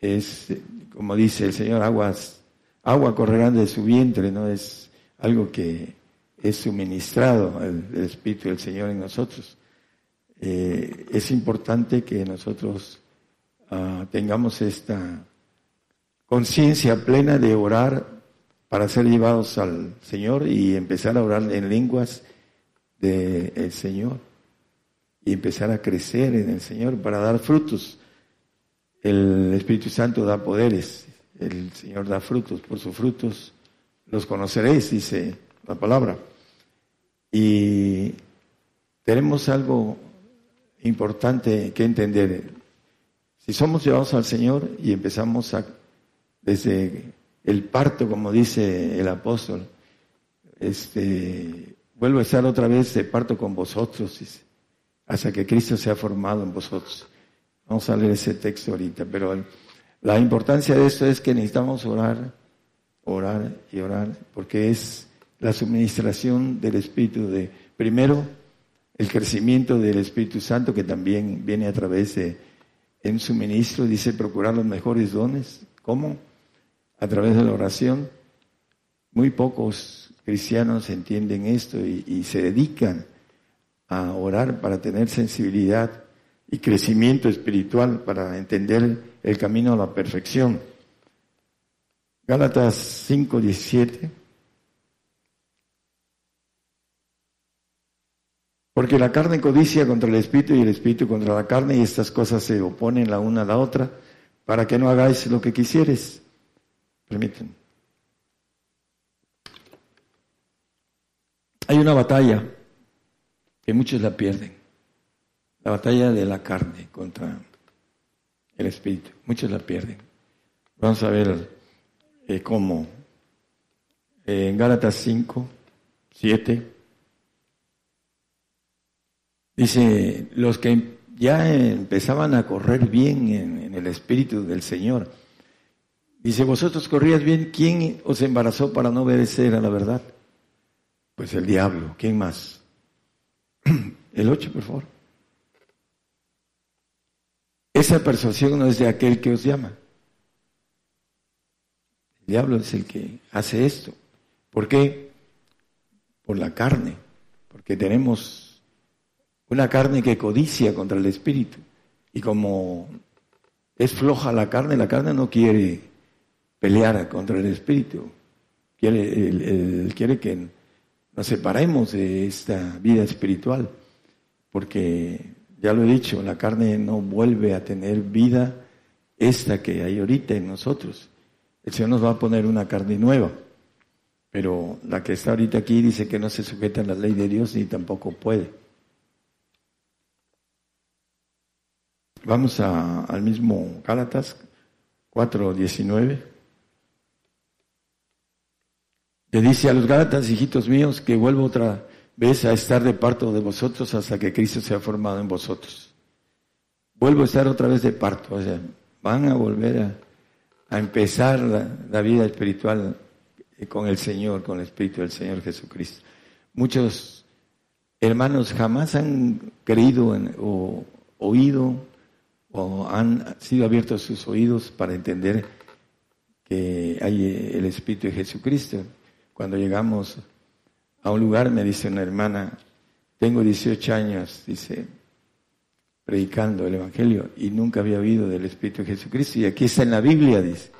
Es, como dice el Señor, aguas, agua correrán de su vientre, ¿no? Es algo que es suministrado el, Espíritu del Señor en nosotros. Eh, es importante que nosotros Ah, tengamos esta conciencia plena de orar para ser llevados al Señor y empezar a orar en lenguas del Señor y empezar a crecer en el Señor para dar frutos. El Espíritu Santo da poderes, el Señor da frutos, por sus frutos los conoceréis, dice la palabra. Y tenemos algo importante que entender. Si somos llevados al Señor y empezamos a, desde el parto, como dice el apóstol, este, vuelvo a estar otra vez de parto con vosotros, hasta que Cristo sea formado en vosotros. Vamos a leer ese texto ahorita, pero la importancia de esto es que necesitamos orar, orar y orar, porque es la suministración del Espíritu de, primero, el crecimiento del Espíritu Santo, que también viene a través de, en suministro, dice, procurar los mejores dones. ¿Cómo? A través de la oración. Muy pocos cristianos entienden esto y se dedican a orar para tener sensibilidad y crecimiento espiritual, para entender el camino a la perfección. Gálatas 5, 17. Porque la carne codicia contra el espíritu y el espíritu contra la carne y estas cosas se oponen la una a la otra para que no hagáis lo que quisieres. Permítanme. Hay una batalla que muchos la pierden. La batalla de la carne contra el espíritu. Muchos la pierden. Vamos a ver eh, cómo. en Gálatas 5, 7, dice, los que ya empezaban a correr bien en, en el espíritu del Señor, dice, vosotros corrías bien, ¿quién os embarazó para no obedecer a la verdad? Pues el diablo, ¿quién más? El 8, por favor. Esa persuasión no es de aquel que os llama. El diablo es el que hace esto. ¿Por qué? Por la carne. Porque tenemos una carne que codicia contra el espíritu. Y como es floja la carne, la carne no quiere pelear contra el espíritu. Quiere, quiere que nos separemos de esta vida espiritual, porque ya lo he dicho, la carne no vuelve a tener vida esta que hay ahorita en nosotros. El Señor nos va a poner una carne nueva, pero la que está ahorita aquí dice que no se sujeta a la ley de Dios ni tampoco puede. Vamos al mismo Gálatas 4.19. Le dice a los Gálatas, hijitos míos, que vuelvo otra vez a estar de parto de vosotros hasta que Cristo sea formado en vosotros. Vuelvo a estar otra vez de parto, o sea, van a volver a, empezar la, vida espiritual con el Señor, con el Espíritu del Señor Jesucristo. Muchos hermanos jamás han creído o oído o han sido abiertos sus oídos para entender que hay el Espíritu de Jesucristo. Cuando llegamos a un lugar, me dice una hermana, tengo 18 años, dice, predicando el Evangelio y nunca había oído del Espíritu de Jesucristo. Y aquí está en la Biblia, dice.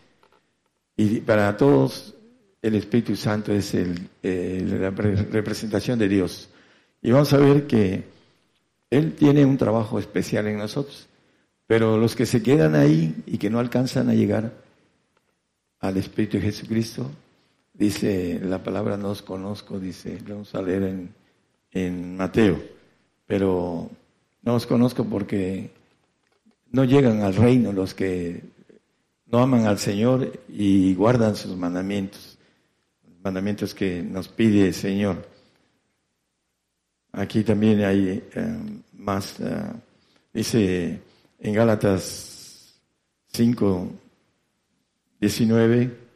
Y para todos el Espíritu Santo es la representación de Dios. Y vamos a ver que Él tiene un trabajo especial en nosotros. Pero los que se quedan ahí y que no alcanzan a llegar al Espíritu de Jesucristo, Dice la palabra no os conozco, dice, vamos a leer en, en Mateo, pero no os conozco porque no llegan al reino los que no aman al Señor y guardan sus mandamientos, mandamientos que nos pide el Señor. Aquí también hay eh, más, eh, dice en Gálatas 5, 19,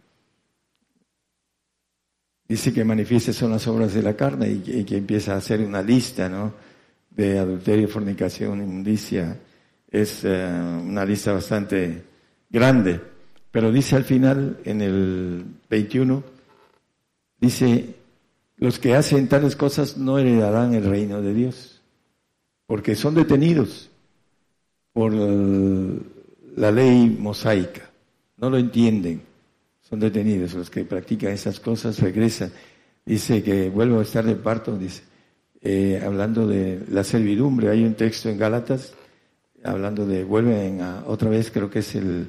dice que manifiestas son las obras de la carne y que, empieza a hacer una lista, ¿no? De adulterio, fornicación, inmundicia. Es eh, una lista bastante grande. Pero dice al final, en el 21, dice, los que hacen tales cosas no heredarán el reino de Dios, porque son detenidos por la ley mosaica, no lo entienden son detenidos. Los que practican esas cosas regresan. Dice que vuelvo a estar de parto, dice, eh, hablando de la servidumbre. Hay un texto en Gálatas hablando de, vuelven a, otra vez, creo que es el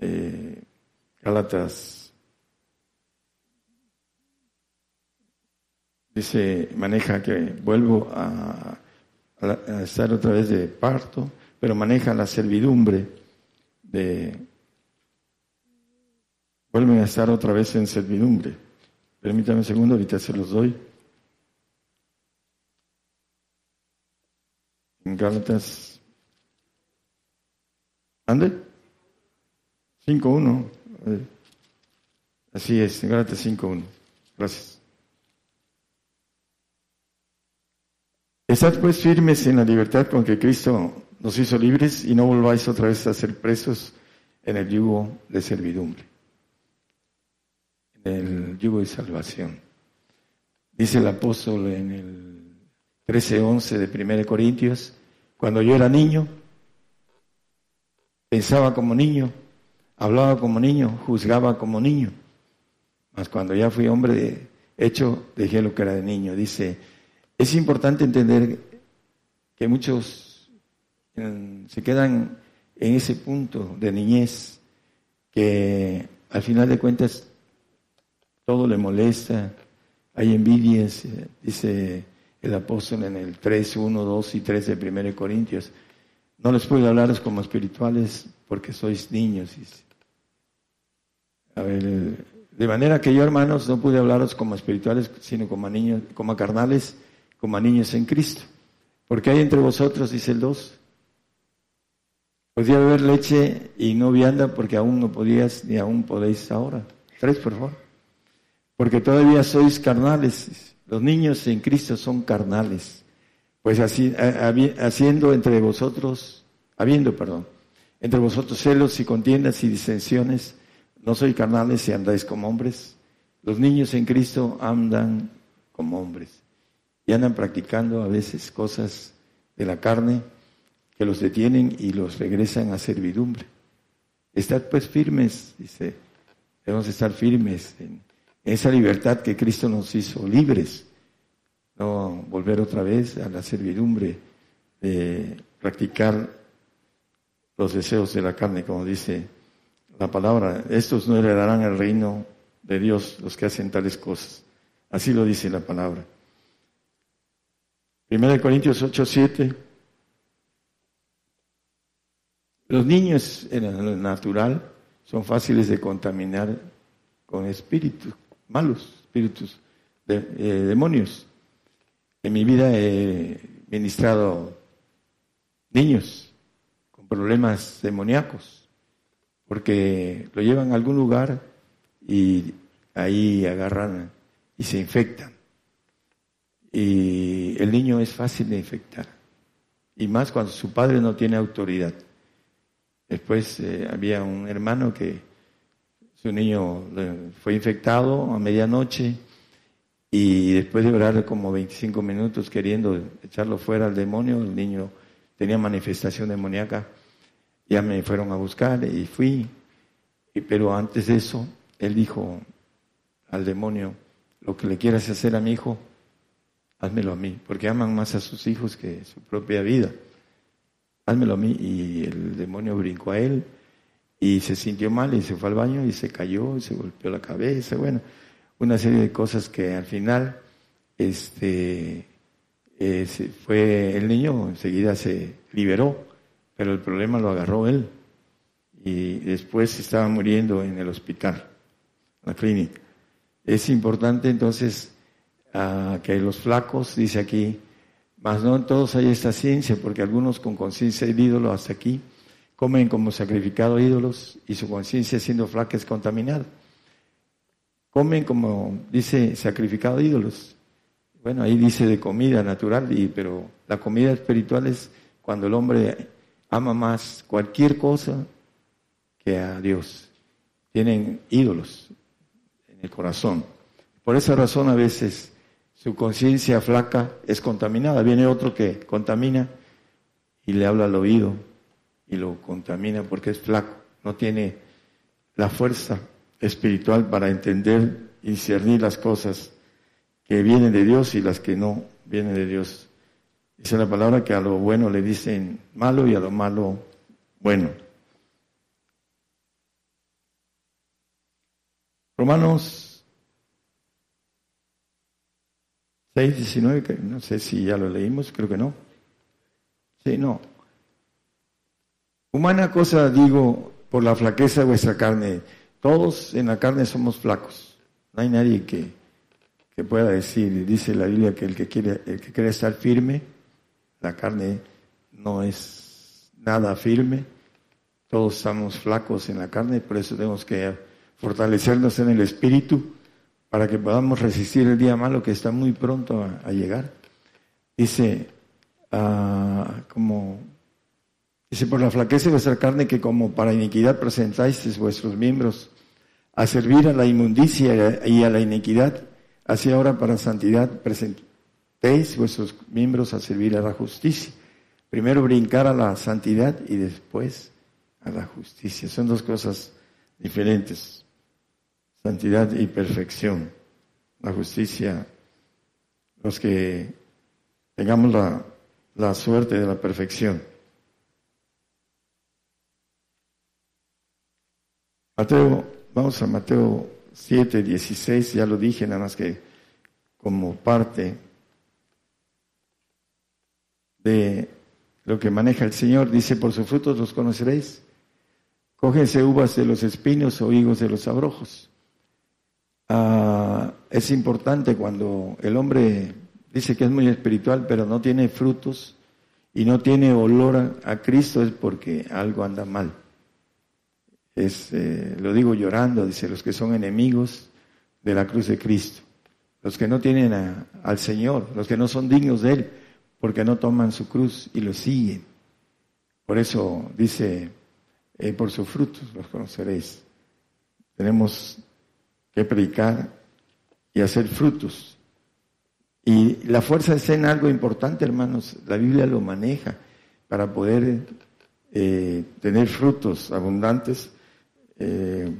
eh, Gálatas. Dice, maneja que vuelvo a, a estar otra vez de parto, pero maneja la servidumbre de vuelven a estar otra vez en servidumbre. Permítame un segundo, ahorita se los doy. En Gálatas. ¿Ande? 5.1. Así es, en Gálatas 5.1. Gracias. Estad pues firmes en la libertad con que Cristo nos hizo libres y no volváis otra vez a ser presos en el yugo de servidumbre, el yugo de salvación. Dice el apóstol en el 13:11 de 1 Corintios, cuando yo era niño, pensaba como niño, hablaba como niño, juzgaba como niño. Mas cuando ya fui hombre hecho, dejé lo que era de niño. Dice, es importante entender que muchos se quedan en ese punto de niñez que al final de cuentas todo le molesta, hay envidias, dice el apóstol en el 3, 1, 2 y 3 de 1 Corintios. No les puedo hablaros como espirituales porque sois niños. A ver, de manera que yo, hermanos, no pude hablaros como espirituales, sino como niños, como carnales, como niños en Cristo. Porque hay entre vosotros, dice el 2, Podía beber leche y no vianda porque aún no podías ni aún podéis ahora. Tres, por favor. Porque todavía sois carnales. Los niños en Cristo son carnales. Pues así, haciendo entre vosotros, habiendo, perdón, entre vosotros celos y contiendas y disensiones, no sois carnales y andáis como hombres. Los niños en Cristo andan como hombres y andan practicando a veces cosas de la carne que los detienen y los regresan a servidumbre. Estad pues firmes, dice, debemos estar firmes en esa libertad que Cristo nos hizo libres, no volver otra vez a la servidumbre de practicar los deseos de la carne, como dice la palabra. Estos no heredarán el reino de Dios los que hacen tales cosas. Así lo dice la palabra. Primera de Corintios 8, 7. Los niños en lo natural son fáciles de contaminar con espíritus malos, espíritus eh, demonios. En mi vida he ministrado niños con problemas demoníacos, porque lo llevan a algún lugar y ahí agarran y se infectan. Y el niño es fácil de infectar, y más cuando su padre no tiene autoridad. Después eh, había un hermano que su niño fue infectado a medianoche y después de orar como 25 minutos queriendo echarlo fuera al demonio, el niño tenía manifestación demoníaca. Ya me fueron a buscar y fui. pero antes de eso, él dijo al demonio, lo que le quieras hacer a mi hijo, házmelo a mí, porque aman más a sus hijos que su propia vida házmelo a mí. Y el demonio brincó a él y se sintió mal y se fue al baño y se cayó y se golpeó la cabeza. Bueno, una serie de cosas que al final, este, eh, fue el niño enseguida se liberó, pero el problema lo agarró él y después estaba muriendo en el hospital, en la clínica. Es importante entonces ah, que los flacos, dice aquí, mas no en todos hay esta ciencia, porque algunos con conciencia de ídolo hasta aquí comen como sacrificado ídolos y su conciencia siendo flaca es contaminada. Comen como dice sacrificado ídolos. Bueno, ahí dice de comida natural, y, pero la comida espiritual es cuando el hombre ama más cualquier cosa que a Dios. Tienen ídolos en el corazón. Por esa razón a veces su conciencia flaca es contaminada. Viene otro que contamina y le habla al oído y lo contamina porque es flaco, no tiene la fuerza espiritual para entender y discernir las cosas que vienen de Dios y las que no vienen de Dios. Dice la palabra que a lo bueno le dicen malo y a lo malo bueno. Romanos 6.19, no sé si ya lo leímos, creo que no. Sí, no. Humana cosa digo por la flaqueza de vuestra carne. Todos en la carne somos flacos. No hay nadie que, que pueda decir, dice la Biblia, que el que quiere, el que quiere estar firme, la carne no es nada firme. Todos estamos flacos en la carne, por eso tenemos que fortalecernos en el espíritu para que podamos resistir el día malo que está muy pronto a, llegar. Dice, ah, como, dice, por la flaqueza de vuestra carne que como para iniquidad presentáis vuestros miembros a servir a la inmundicia y a la iniquidad, así ahora para santidad presentéis vuestros miembros a servir a la justicia. Primero brincar a la santidad y después a la justicia. Son dos cosas diferentes. Santidad y perfección. La justicia, los que tengamos la, la suerte de la perfección. Mateo Vamos a Mateo 7, 16, ya lo dije, nada más que como parte de lo que maneja el Señor. Dice, por sus frutos los conoceréis. Cógense uvas de los espinos o higos de los abrojos. Ah, es importante cuando el hombre dice que es muy espiritual, pero no tiene frutos y no tiene olor a Cristo, es porque algo anda mal es, eh, lo digo llorando, dice, los que son enemigos de la cruz de Cristo, los que no tienen al Señor, los que no son dignos de Él, porque no toman su cruz y lo siguen. Por eso dice, eh, por sus frutos los conoceréis. Tenemos que predicar y hacer frutos. Y la fuerza es en algo importante, hermanos. La Biblia lo maneja para poder eh, tener frutos abundantes eh,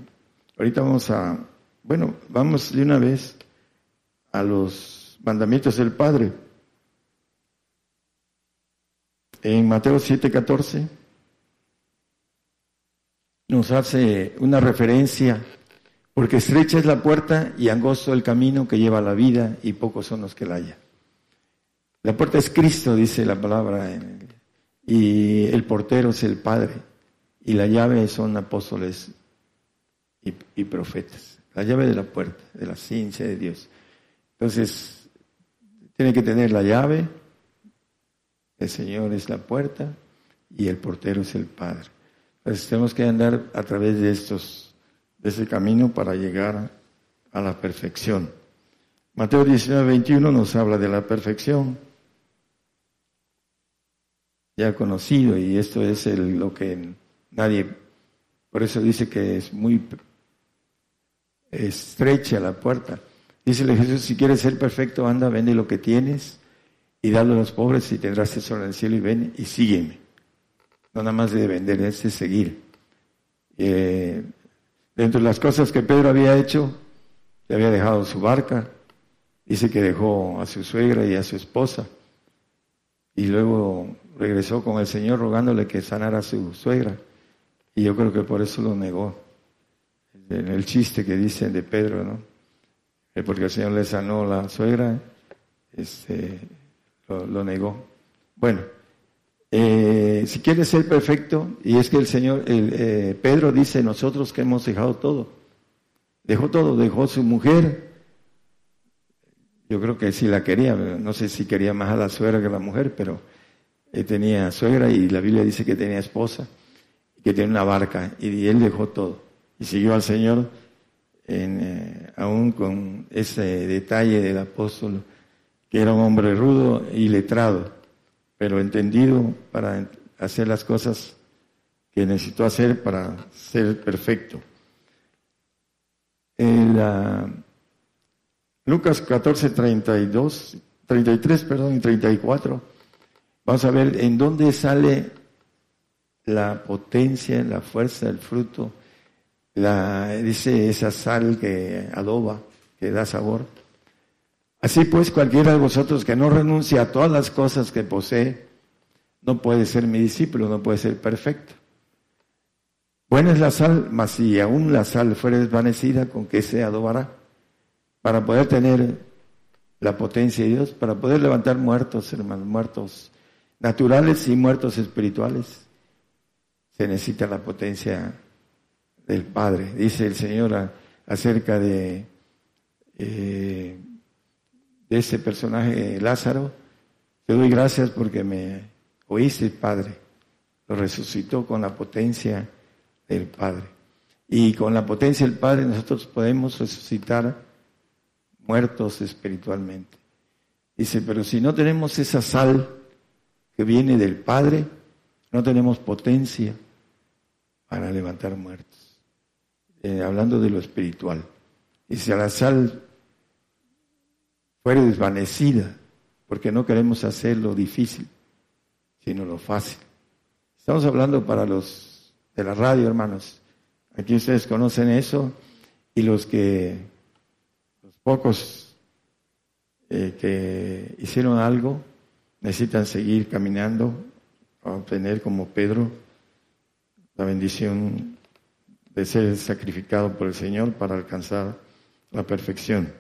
ahorita vamos a, bueno, vamos de una vez a los mandamientos del Padre. En Mateo 7:14 nos hace una referencia, porque estrecha es la puerta y angosto el camino que lleva a la vida y pocos son los que la hallan. La puerta es Cristo, dice la palabra, y el portero es el Padre, y la llave son apóstoles y, profetas. La llave de la puerta, de la ciencia de Dios. Entonces, tiene que tener la llave, el Señor es la puerta y el portero es el Padre. Entonces tenemos que andar a través de estos, de ese camino para llegar a la perfección. Mateo 19, 21 nos habla de la perfección. Ya conocido, y esto es lo que nadie, por eso dice que es muy estrecha la puerta. Dícele Jesús, si quieres ser perfecto, anda, vende lo que tienes y dalo a los pobres y tendrás tesoro en el cielo y ven y sígueme. No nada más de vender, es de seguir. Eh, dentro de las cosas que Pedro había hecho, le había dejado su barca, dice que dejó a su suegra y a su esposa, y luego regresó con el Señor rogándole que sanara a su suegra, y yo creo que por eso lo negó en el chiste que dicen de Pedro, ¿no? Eh, porque el Señor le sanó la suegra, este, lo, negó. Bueno, eh, si quieres ser perfecto, y es que el Señor, el, eh, Pedro dice, nosotros que hemos dejado todo, dejó todo, dejó su mujer, yo creo que sí la quería, no sé si quería más a la suegra que a la mujer, pero tenía suegra y la Biblia dice que tenía esposa, que tenía una barca, y él dejó todo y siguió al Señor, en, eh, aún con ese detalle del apóstol, que era un hombre rudo y letrado, pero entendido para hacer las cosas que necesitó hacer para ser perfecto. En Lucas 14, 32, 33, perdón, y 34, vamos a ver en dónde sale la potencia, la fuerza, el fruto la, dice esa sal que adoba, que da sabor. Así pues, cualquiera de vosotros que no renuncie a todas las cosas que posee, no puede ser mi discípulo, no puede ser perfecto. Buena es la sal, mas si aún la sal fuera desvanecida, ¿con qué se adobará? Para poder tener la potencia de Dios, para poder levantar muertos, hermanos, muertos naturales y muertos espirituales, se necesita la potencia del Padre. Dice el Señor acerca de, eh, de ese personaje Lázaro, te doy gracias porque me oíste, Padre, lo resucitó con la potencia del Padre. Y con la potencia del Padre nosotros podemos resucitar muertos espiritualmente. Dice, pero si no tenemos esa sal que viene del Padre, no tenemos potencia para levantar muertos. Eh, hablando de lo espiritual. Dice, a la sal fuere desvanecida, porque no queremos hacer lo difícil, sino lo fácil. Estamos hablando para los de la radio, hermanos. Aquí ustedes conocen eso y los que, los pocos eh, que hicieron algo, necesitan seguir caminando a obtener como Pedro la bendición de ser sacrificado por el Señor para alcanzar la perfección.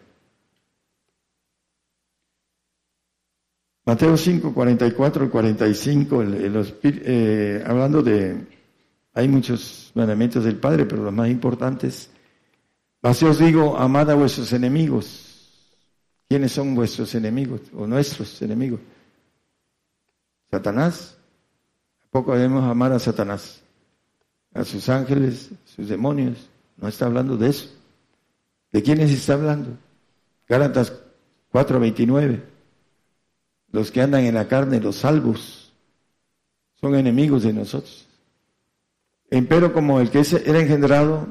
Mateo 5, 44 y 45, eh, hablando de, hay muchos mandamientos del Padre, pero los más importantes, así os digo, amad a vuestros enemigos. ¿Quiénes son vuestros enemigos o nuestros enemigos? Satanás. ¿A poco debemos amar a Satanás? A sus ángeles, sus demonios. No está hablando de eso. ¿De quiénes está hablando? Gálatas 4:29 los que andan en la carne, los salvos, son enemigos de nosotros. Empero como el que era engendrado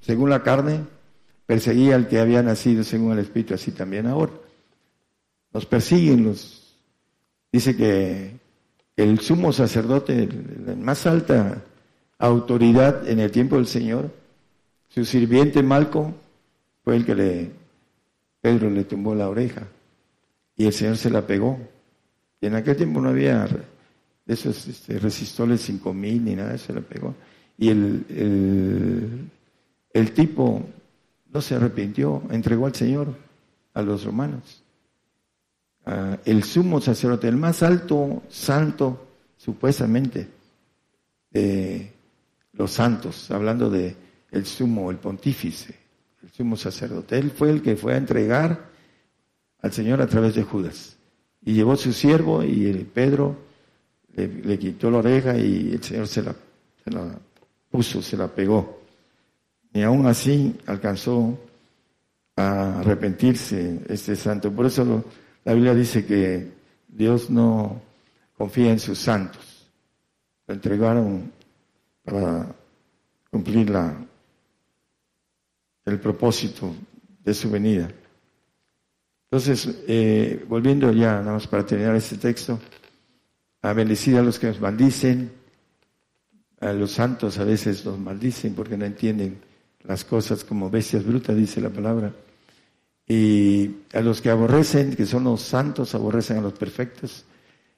según la carne, perseguía al que había nacido según el Espíritu, así también ahora. Nos persiguen los... Dice que el sumo sacerdote, la más alta autoridad en el tiempo del Señor, su sirviente Malco, fue el que le, Pedro le tumbó la oreja y el Señor se la pegó. En aquel tiempo no había de esos este, resistoles 5000 ni nada, se le pegó. Y el, el, tipo no se arrepintió, entregó al Señor, a los romanos. El sumo sacerdote, el más alto santo, supuestamente, de los santos, hablando de el sumo, el pontífice, el sumo sacerdote. Él fue el que fue a entregar al Señor a través de Judas. Y llevó su siervo y el Pedro le, quitó la oreja y el Señor se la, puso, se la pegó. Y aún así alcanzó a arrepentirse este santo. Por eso la Biblia dice que Dios no confía en sus santos. Lo entregaron para cumplir la, el propósito de su venida. Entonces, eh, volviendo ya, nada más para terminar este texto, a bendecir a los que nos maldicen, a los santos a veces los maldicen porque no entienden las cosas como bestias brutas, dice la palabra. Y a los que aborrecen, que son los santos, aborrecen a los perfectos.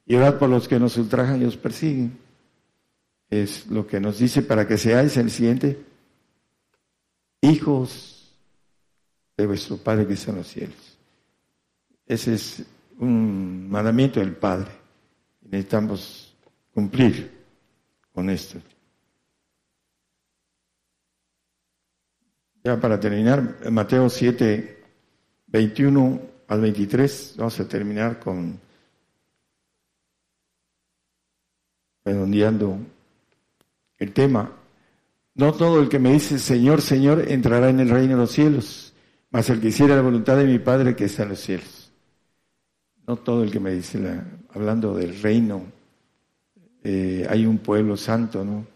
Y orad por los que nos ultrajan y os persiguen. Es lo que nos dice para que seáis el siguiente, hijos de vuestro Padre que está en los cielos. Ese es un mandamiento del Padre. Necesitamos cumplir con esto. Ya para terminar, Mateo 7, 21 al 23, vamos a terminar con redondeando el tema. No todo el que me dice Señor, Señor entrará en el reino de los cielos, mas el que hiciera la voluntad de mi Padre que está en los cielos. No todo el que me dice, hablando del reino, eh, hay un pueblo santo, ¿no?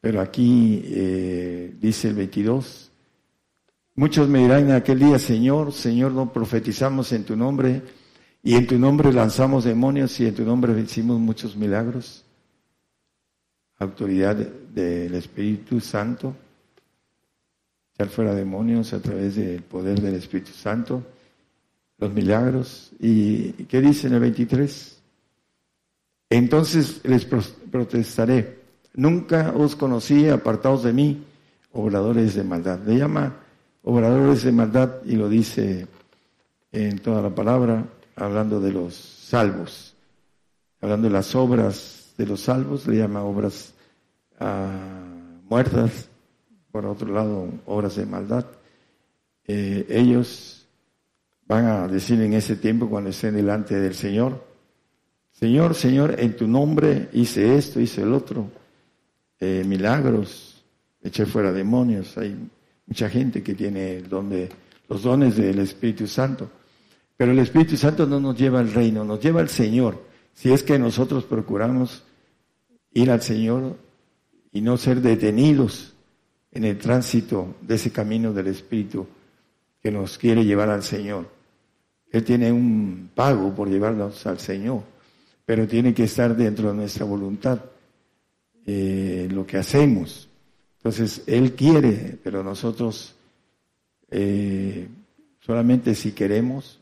Pero aquí eh, dice el 22, muchos me dirán en aquel día, Señor, Señor, no profetizamos en tu nombre y en tu nombre lanzamos demonios y en tu nombre vencimos muchos milagros. Autoridad del Espíritu Santo, echar fuera demonios a través del poder del Espíritu Santo los milagros. ¿Y qué dice en el 23? Entonces les protestaré, nunca os conocí apartados de mí, obradores de maldad. Le llama obradores de maldad y lo dice en toda la palabra, hablando de los salvos, hablando de las obras de los salvos, le llama obras ah, muertas, por otro lado, obras de maldad. Eh, ellos van a decir en ese tiempo cuando estén delante del Señor, Señor, Señor, en tu nombre hice esto, hice el otro, eh, milagros, eché fuera demonios. Hay mucha gente que tiene el don los dones del Espíritu Santo. Pero el Espíritu Santo no nos lleva al reino, nos lleva al Señor. Si es que nosotros procuramos ir al Señor y no ser detenidos en el tránsito de ese camino del Espíritu que nos quiere llevar al Señor. Él tiene un pago por llevarnos al Señor, pero tiene que estar dentro de nuestra voluntad eh, lo que hacemos. Entonces, Él quiere, pero nosotros eh, solamente si queremos,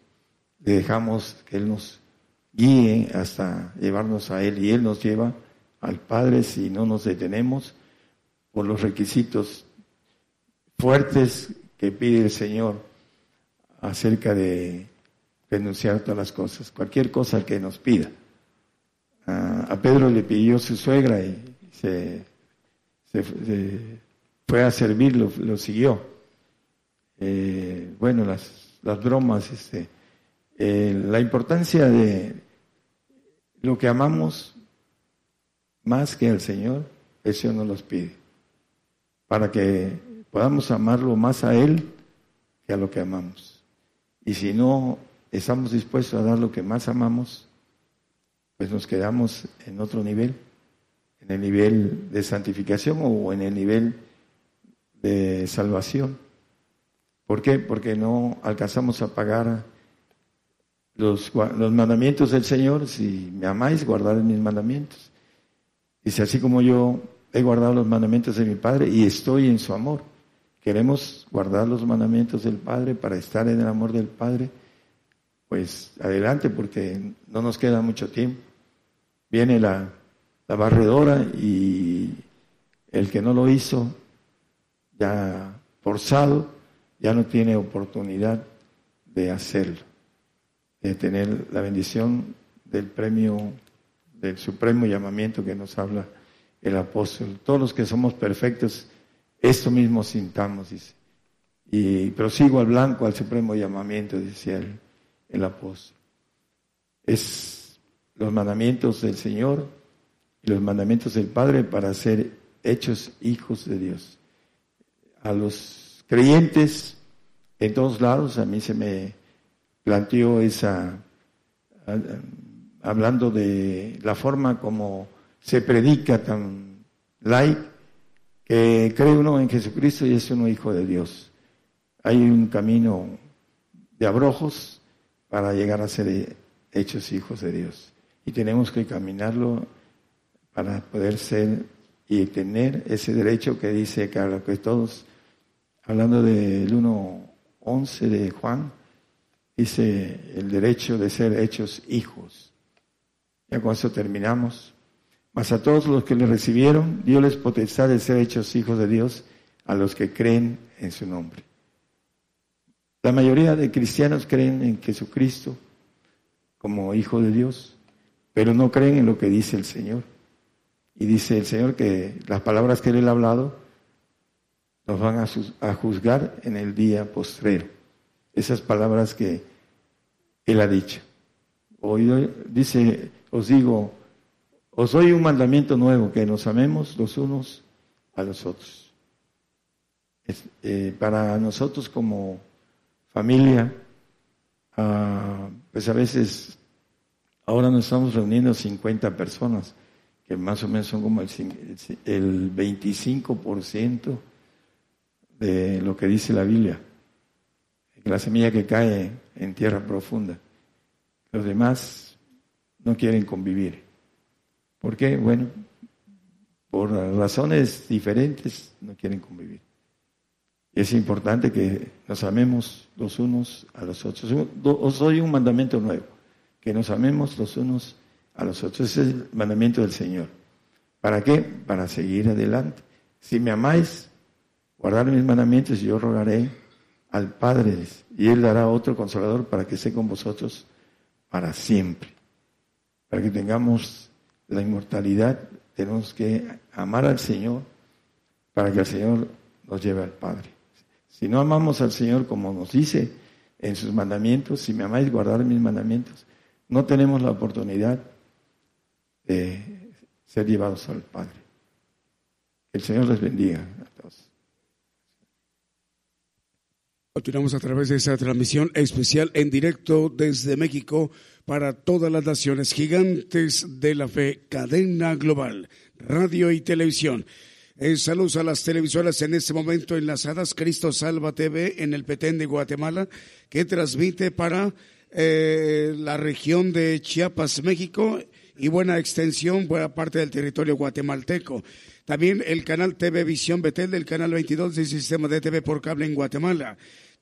dejamos que Él nos guíe hasta llevarnos a Él y Él nos lleva al Padre si no nos detenemos por los requisitos fuertes que pide el Señor acerca de renunciar a todas las cosas, cualquier cosa que nos pida. a Pedro le pidió su suegra y se, fue a servirlo, lo siguió. Eh, bueno, las, las bromas, este, eh, la importancia de lo que amamos más que al Señor, eso nos los pide, para que podamos amarlo más a Él que a lo que amamos. Y si no estamos dispuestos a dar lo que más amamos, pues nos quedamos en otro nivel, en el nivel de santificación o en el nivel de salvación. ¿Por qué? Porque no alcanzamos a pagar los, los mandamientos del Señor. Si me amáis, guardad mis mandamientos. Dice, así como yo he guardado los mandamientos de mi Padre y estoy en su amor. Queremos guardar los mandamientos del Padre para estar en el amor del Padre pues adelante porque no nos queda mucho tiempo. Viene la, barredora y el que no lo hizo, ya forzado, ya no tiene oportunidad de hacerlo, de tener la bendición del premio, del supremo llamamiento que nos habla el apóstol. Todos los que somos perfectos, esto mismo sintamos, dice. Y prosigo al blanco, al supremo llamamiento, dice él el apóstol. Es los mandamientos del Señor y los mandamientos del Padre para ser hechos hijos de Dios. A los creyentes en todos lados, a mí se me planteó esa, hablando de la forma como se predica tan light, que cree uno en Jesucristo y es uno hijo de Dios. Hay un camino de abrojos para llegar a ser hechos hijos de Dios. Y tenemos que caminarlo para poder ser y tener ese derecho que dice Carlos, que todos, hablando del 1.11 de Juan, dice el derecho de ser hechos hijos. Ya con eso terminamos. Mas a todos los que le recibieron, dio les potestad de ser hechos hijos de Dios a los que creen en su nombre. La mayoría de cristianos creen en Jesucristo como Hijo de Dios, pero no creen en lo que dice el Señor. Y dice el Señor que las palabras que Él ha hablado nos van a juzgar en el día postrero. Esas palabras que Él ha dicho. Hoy dice, os digo, os doy un mandamiento nuevo, que nos amemos los unos a los otros. Eh, para nosotros como familia, ah, pues a veces ahora nos estamos reuniendo 50 personas, que más o menos son como el, el 25% de lo que dice la Biblia, la semilla que cae en tierra profunda. Los demás no quieren convivir. ¿Por qué? Bueno, por razones diferentes no quieren convivir. Es importante que nos amemos los unos a los otros. Os doy un mandamiento nuevo, que nos amemos los unos a los otros. Ese es el mandamiento del Señor. ¿Para qué? Para seguir adelante. Si me amáis, guardar mis mandamientos y yo rogaré al Padre y Él dará otro consolador para que esté con vosotros para siempre. Para que tengamos la inmortalidad, tenemos que amar al Señor para que el Señor nos lleve al Padre. Si no amamos al Señor como nos dice en sus mandamientos, si me amáis guardar mis mandamientos, no tenemos la oportunidad de ser llevados al Padre. Que el Señor les bendiga a todos. Continuamos a través de esta transmisión especial en directo desde México para todas las naciones gigantes de la fe, cadena global, radio y televisión. Eh, saludos a las televisoras en este momento enlazadas, Cristo Salva TV en el Petén de Guatemala, que transmite para eh, la región de Chiapas, México, y buena extensión, buena parte del territorio guatemalteco. También el canal TV Visión Betel del canal 22 del sistema de TV por cable en Guatemala.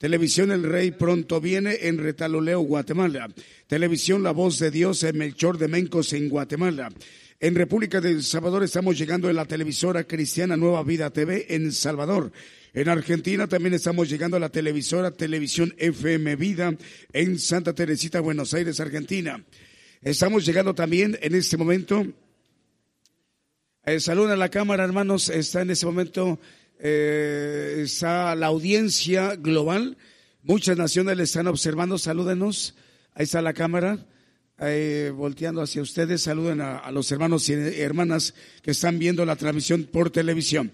Televisión El Rey pronto viene en Retaloleo, Guatemala. Televisión La Voz de Dios en Melchor de Mencos en Guatemala. En República del Salvador estamos llegando en la televisora cristiana Nueva Vida TV en Salvador. En Argentina también estamos llegando a la televisora Televisión FM Vida en Santa Teresita, Buenos Aires, Argentina. Estamos llegando también en este momento. Eh, saluda a la cámara, hermanos. Está en este momento eh, está la audiencia global. Muchas naciones le están observando. Salúdenos. Ahí está la cámara. volteando hacia ustedes, saluden a, los hermanos y hermanas que están viendo la transmisión por televisión.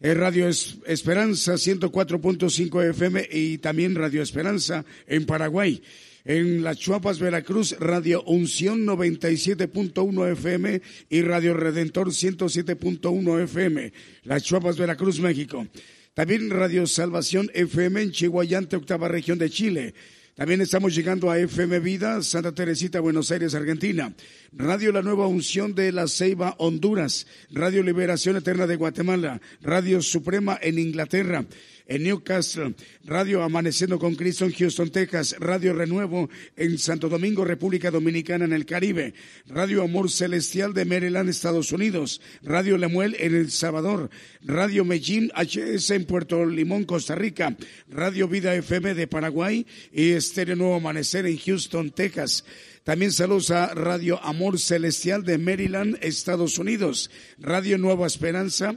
Radio Esperanza 104.5 FM y también Radio Esperanza en Paraguay. En Las Chuapas, Veracruz, Radio Unción 97.1 FM y Radio Redentor 107.1 FM. Las Chuapas, Veracruz, México. También Radio Salvación FM en Chihuayante, octava región de Chile. También estamos llegando a FM Vida, Santa Teresita, Buenos Aires, Argentina. Radio La Nueva Unción de La Ceiba, Honduras. Radio Liberación Eterna de Guatemala. Radio Suprema en Inglaterra en Newcastle, Radio Amaneciendo con Cristo en Houston, Texas, Radio Renuevo en Santo Domingo, República Dominicana en el Caribe, Radio Amor Celestial de Maryland, Estados Unidos, Radio Lemuel en El Salvador, Radio Medellín HS en Puerto Limón, Costa Rica, Radio Vida FM de Paraguay y Estéreo Nuevo Amanecer en Houston, Texas. También saludos a Radio Amor Celestial de Maryland, Estados Unidos, Radio Nueva Esperanza,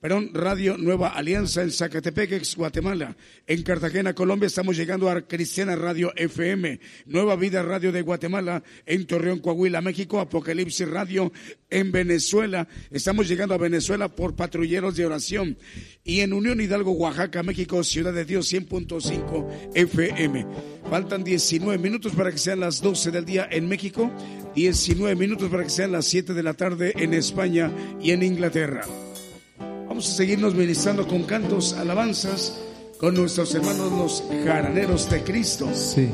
perdón, Radio Nueva Alianza en Zacatepec, Guatemala. En Cartagena, Colombia, estamos llegando a Cristiana Radio FM, Nueva Vida Radio de Guatemala, en Torreón, Coahuila, México, Apocalipsis Radio en Venezuela. Estamos llegando a Venezuela por patrulleros de oración. Y en Unión Hidalgo, Oaxaca, México, Ciudad de Dios 100.5 FM. Faltan 19 minutos para que sean las 12 del día en México, 19 minutos para que sean las 7 de la tarde en España y en Inglaterra. Vamos a seguirnos ministrando con cantos, alabanzas, con nuestros hermanos los jaraneros de Cristo. Sí.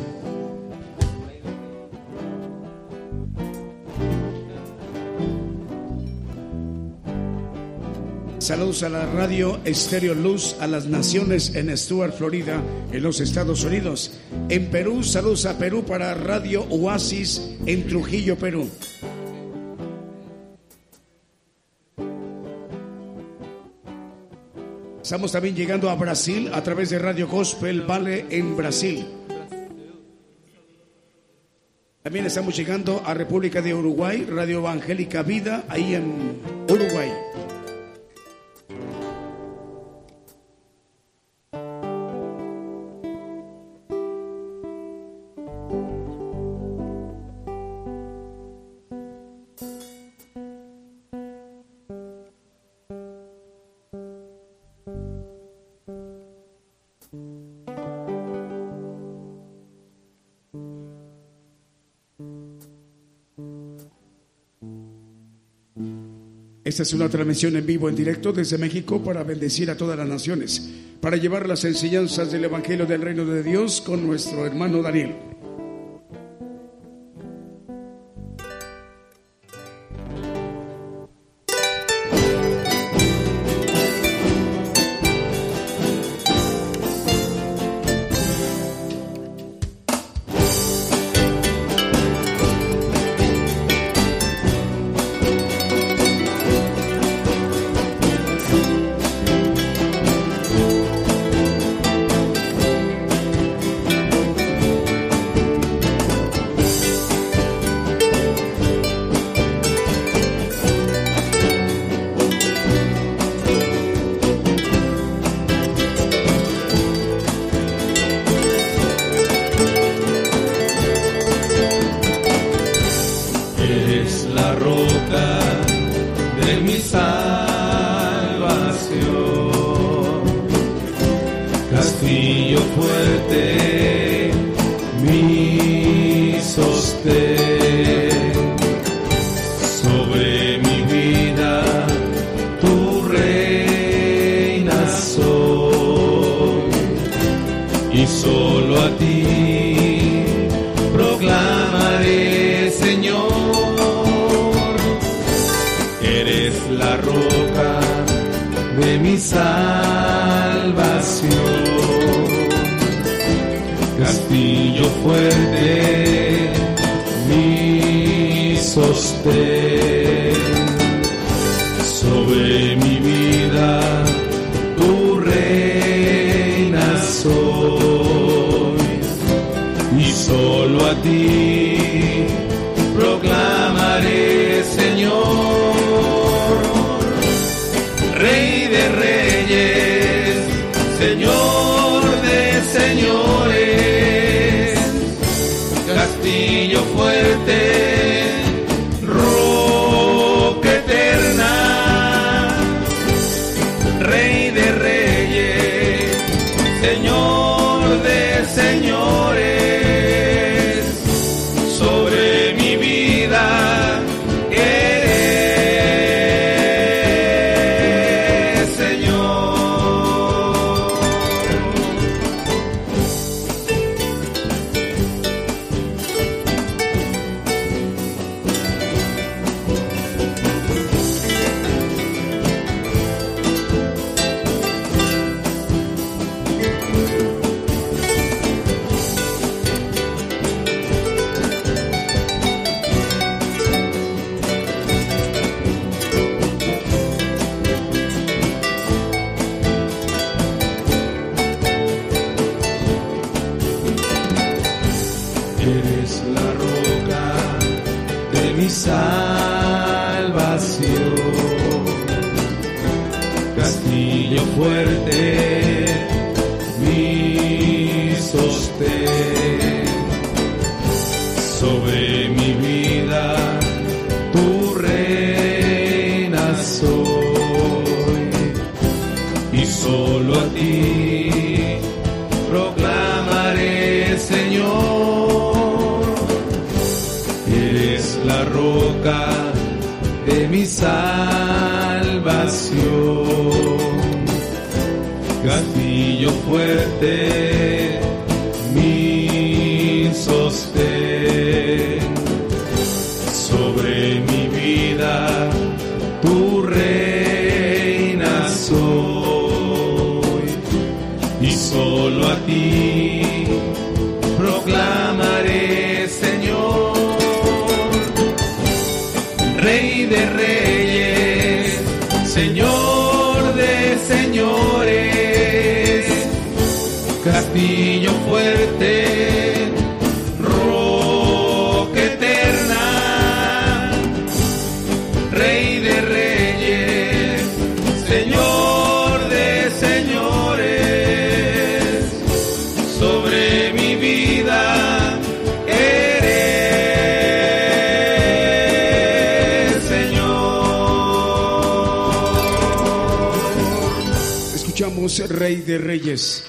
Saludos a la radio Estéreo Luz a las naciones en Stuart, Florida, en los Estados Unidos. En Perú, saludos a Perú para Radio Oasis en Trujillo, Perú. Estamos también llegando a Brasil a través de Radio Gospel Vale en Brasil. También estamos llegando a República de Uruguay, Radio Evangélica Vida, ahí en Uruguay. Esta es una transmisión en vivo, en directo desde México para bendecir a todas las naciones, para llevar las enseñanzas del Evangelio del Reino de Dios con nuestro hermano Daniel. Fuerte, mi stay. Escuchamos Rey de Reyes.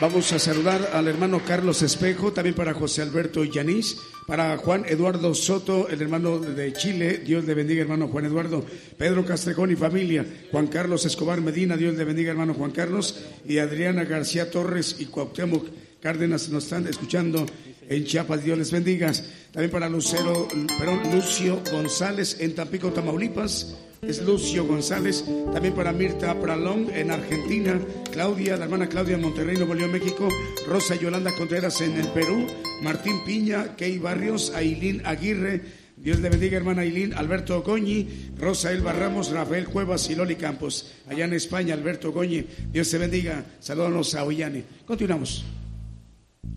Vamos a saludar al hermano Carlos Espejo, también para José Alberto Yanis, para Juan Eduardo Soto, el hermano de Chile, Dios le bendiga hermano Juan Eduardo, Pedro Castrejón y familia, Juan Carlos Escobar Medina, Dios le bendiga hermano Juan Carlos, y Adriana García Torres y Cuauhtémoc Cárdenas nos están escuchando en Chiapas, Dios les bendiga. También para Lucero, perdón, Lucio González en Tampico, Tamaulipas, es Lucio González, también para Mirta Pralón en Argentina, Claudia, la hermana Claudia en Monterrey, Nuevo León, México, Rosa Yolanda Contreras en el Perú, Martín Piña, Key Barrios, Ailín Aguirre, Dios le bendiga, hermana Ailín, Alberto Goñi, Rosa Elba Ramos, Rafael Cuevas y Loli Campos, allá en España, Alberto Goñi, Dios te bendiga, saludos a Ollane. Continuamos.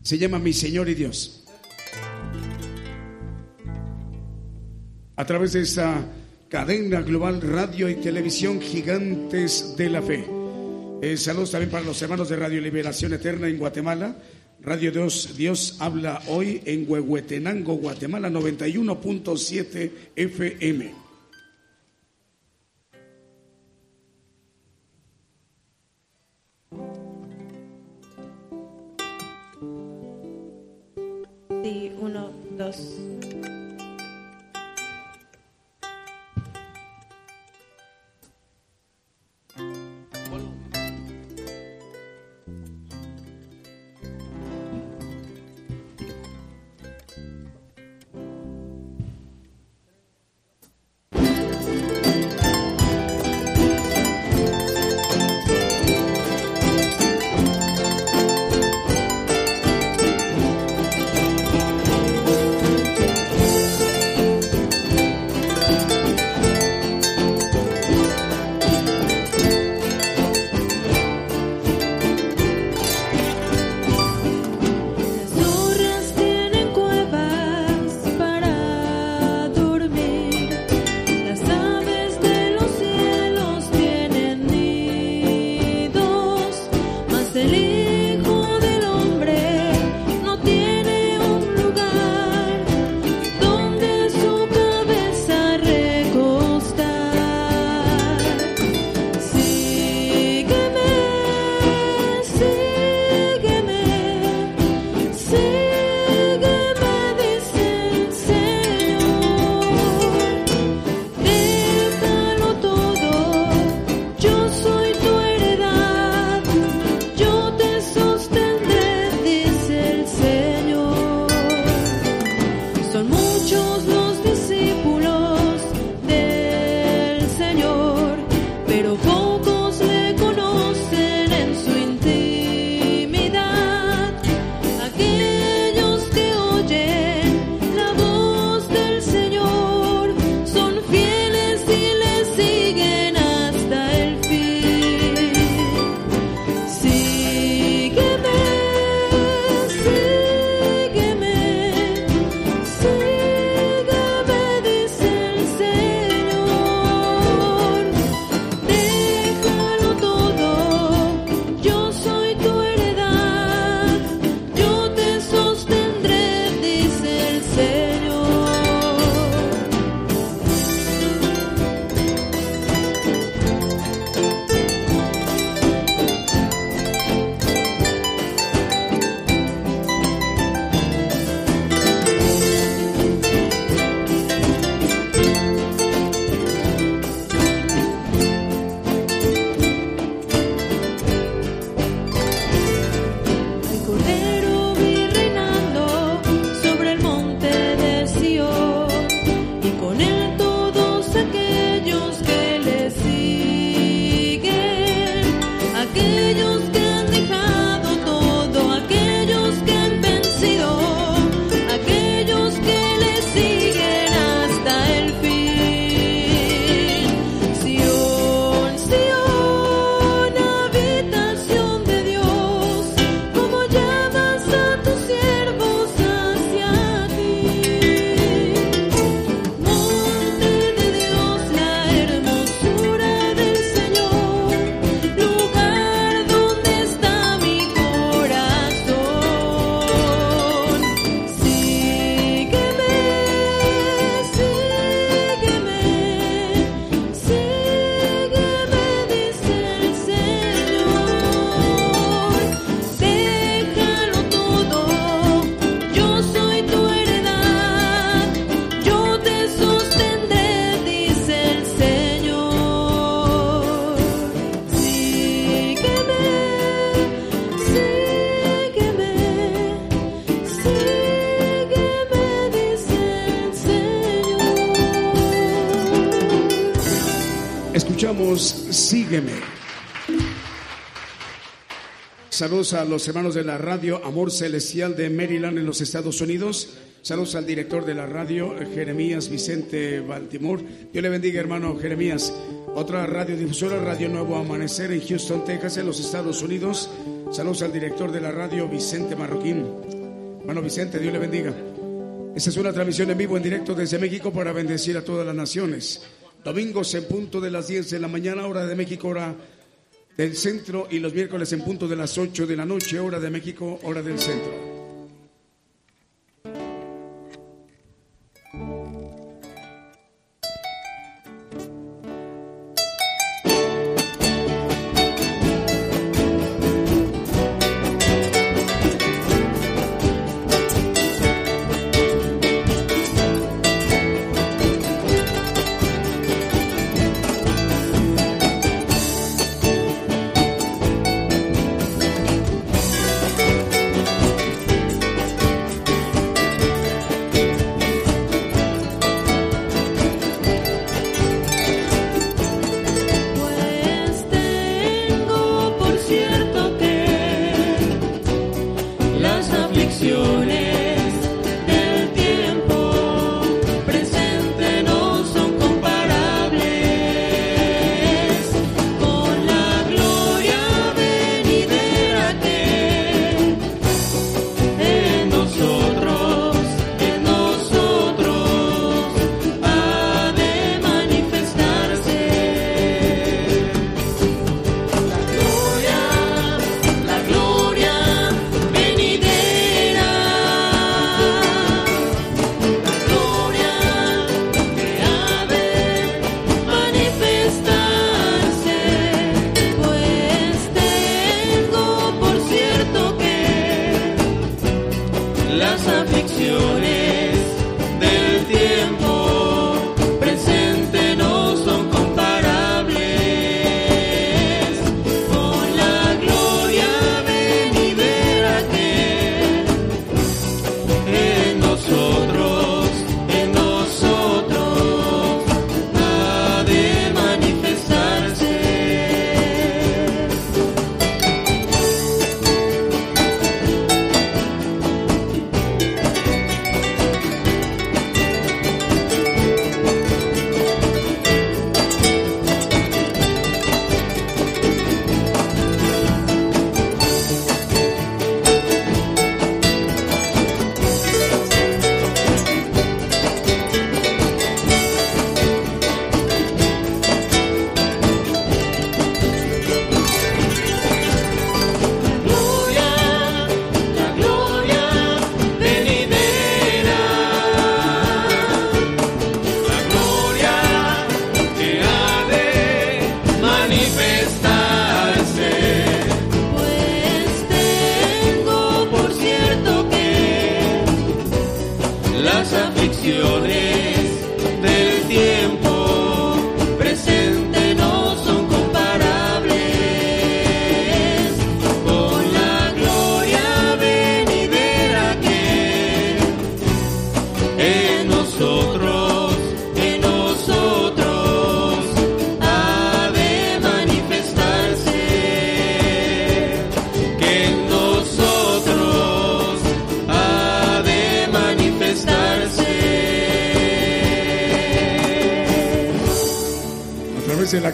Se llama Mi Señor y Dios. A través de esta cadena global radio y televisión Gigantes de la Fe. Eh, saludos también para los hermanos de Radio Liberación Eterna en Guatemala, Radio Dios, Dios habla hoy en Huehuetenango, Guatemala, 91.7 FM. Sí, uno, dos. Saludos a los hermanos de la radio Amor Celestial de Maryland en los Estados Unidos. Saludos al director de la radio, Jeremías Vicente Baltimore. Dios le bendiga, hermano Jeremías. Otra radiodifusora, Radio Nuevo Amanecer en Houston, Texas, en los Estados Unidos. Saludos al director de la radio, Vicente Marroquín. Hermano Vicente, Dios le bendiga. Esta es una transmisión en vivo, en directo desde México para bendecir a todas las naciones. Domingos en punto de las 10 de la mañana, hora de México, hora del centro y los miércoles en punto de las 8 de la noche, hora de México, hora del centro.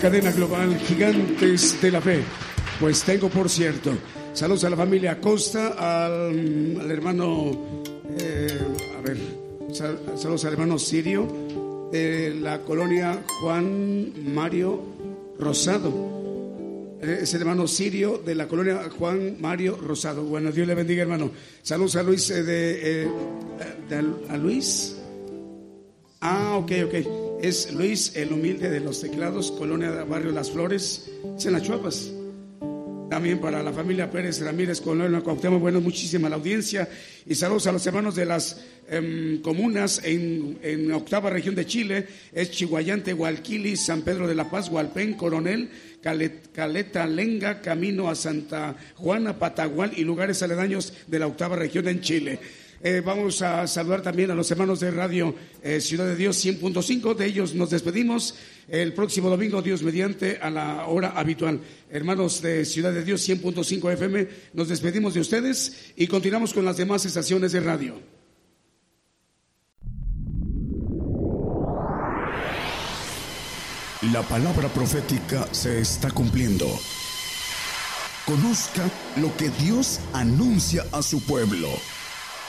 Cadena global Gigantes de la Fe. Pues tengo, por cierto, saludos a la familia Costa, al, hermano, eh, a ver, saludos al hermano Sirio de la colonia Juan Mario Rosado. Eh, es el hermano Sirio de la colonia Juan Mario Rosado. Bueno, Dios le bendiga, hermano. Saludos a Luis eh, de, de, a Luis. Ah, ok, ok es Luis el Humilde de los Teclados, Colonia de Barrio Las Flores, es en las Chuapas. También para la familia Pérez Ramírez, Colonia Cuauhtémoc, bueno, muchísima la audiencia. Y saludos a los hermanos de las em, comunas en, en, octava región de Chile, es Chihuayante, Hualquili, San Pedro de la Paz, Hualpén, Coronel, Caleta, Lenga, camino a Santa Juana, Patagual y lugares aledaños de la octava región en Chile. Eh, vamos a saludar también a los hermanos de Radio eh, Ciudad de Dios 100.5. De ellos nos despedimos el próximo domingo, Dios mediante, a la hora habitual. Hermanos de Ciudad de Dios 100.5 FM, nos despedimos de ustedes y continuamos con las demás estaciones de radio. La palabra profética se está cumpliendo. Conozca lo que Dios anuncia a su pueblo.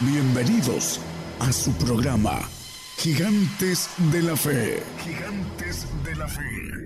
Bienvenidos a su programa Gigantes de la Fe. Gigantes de la Fe.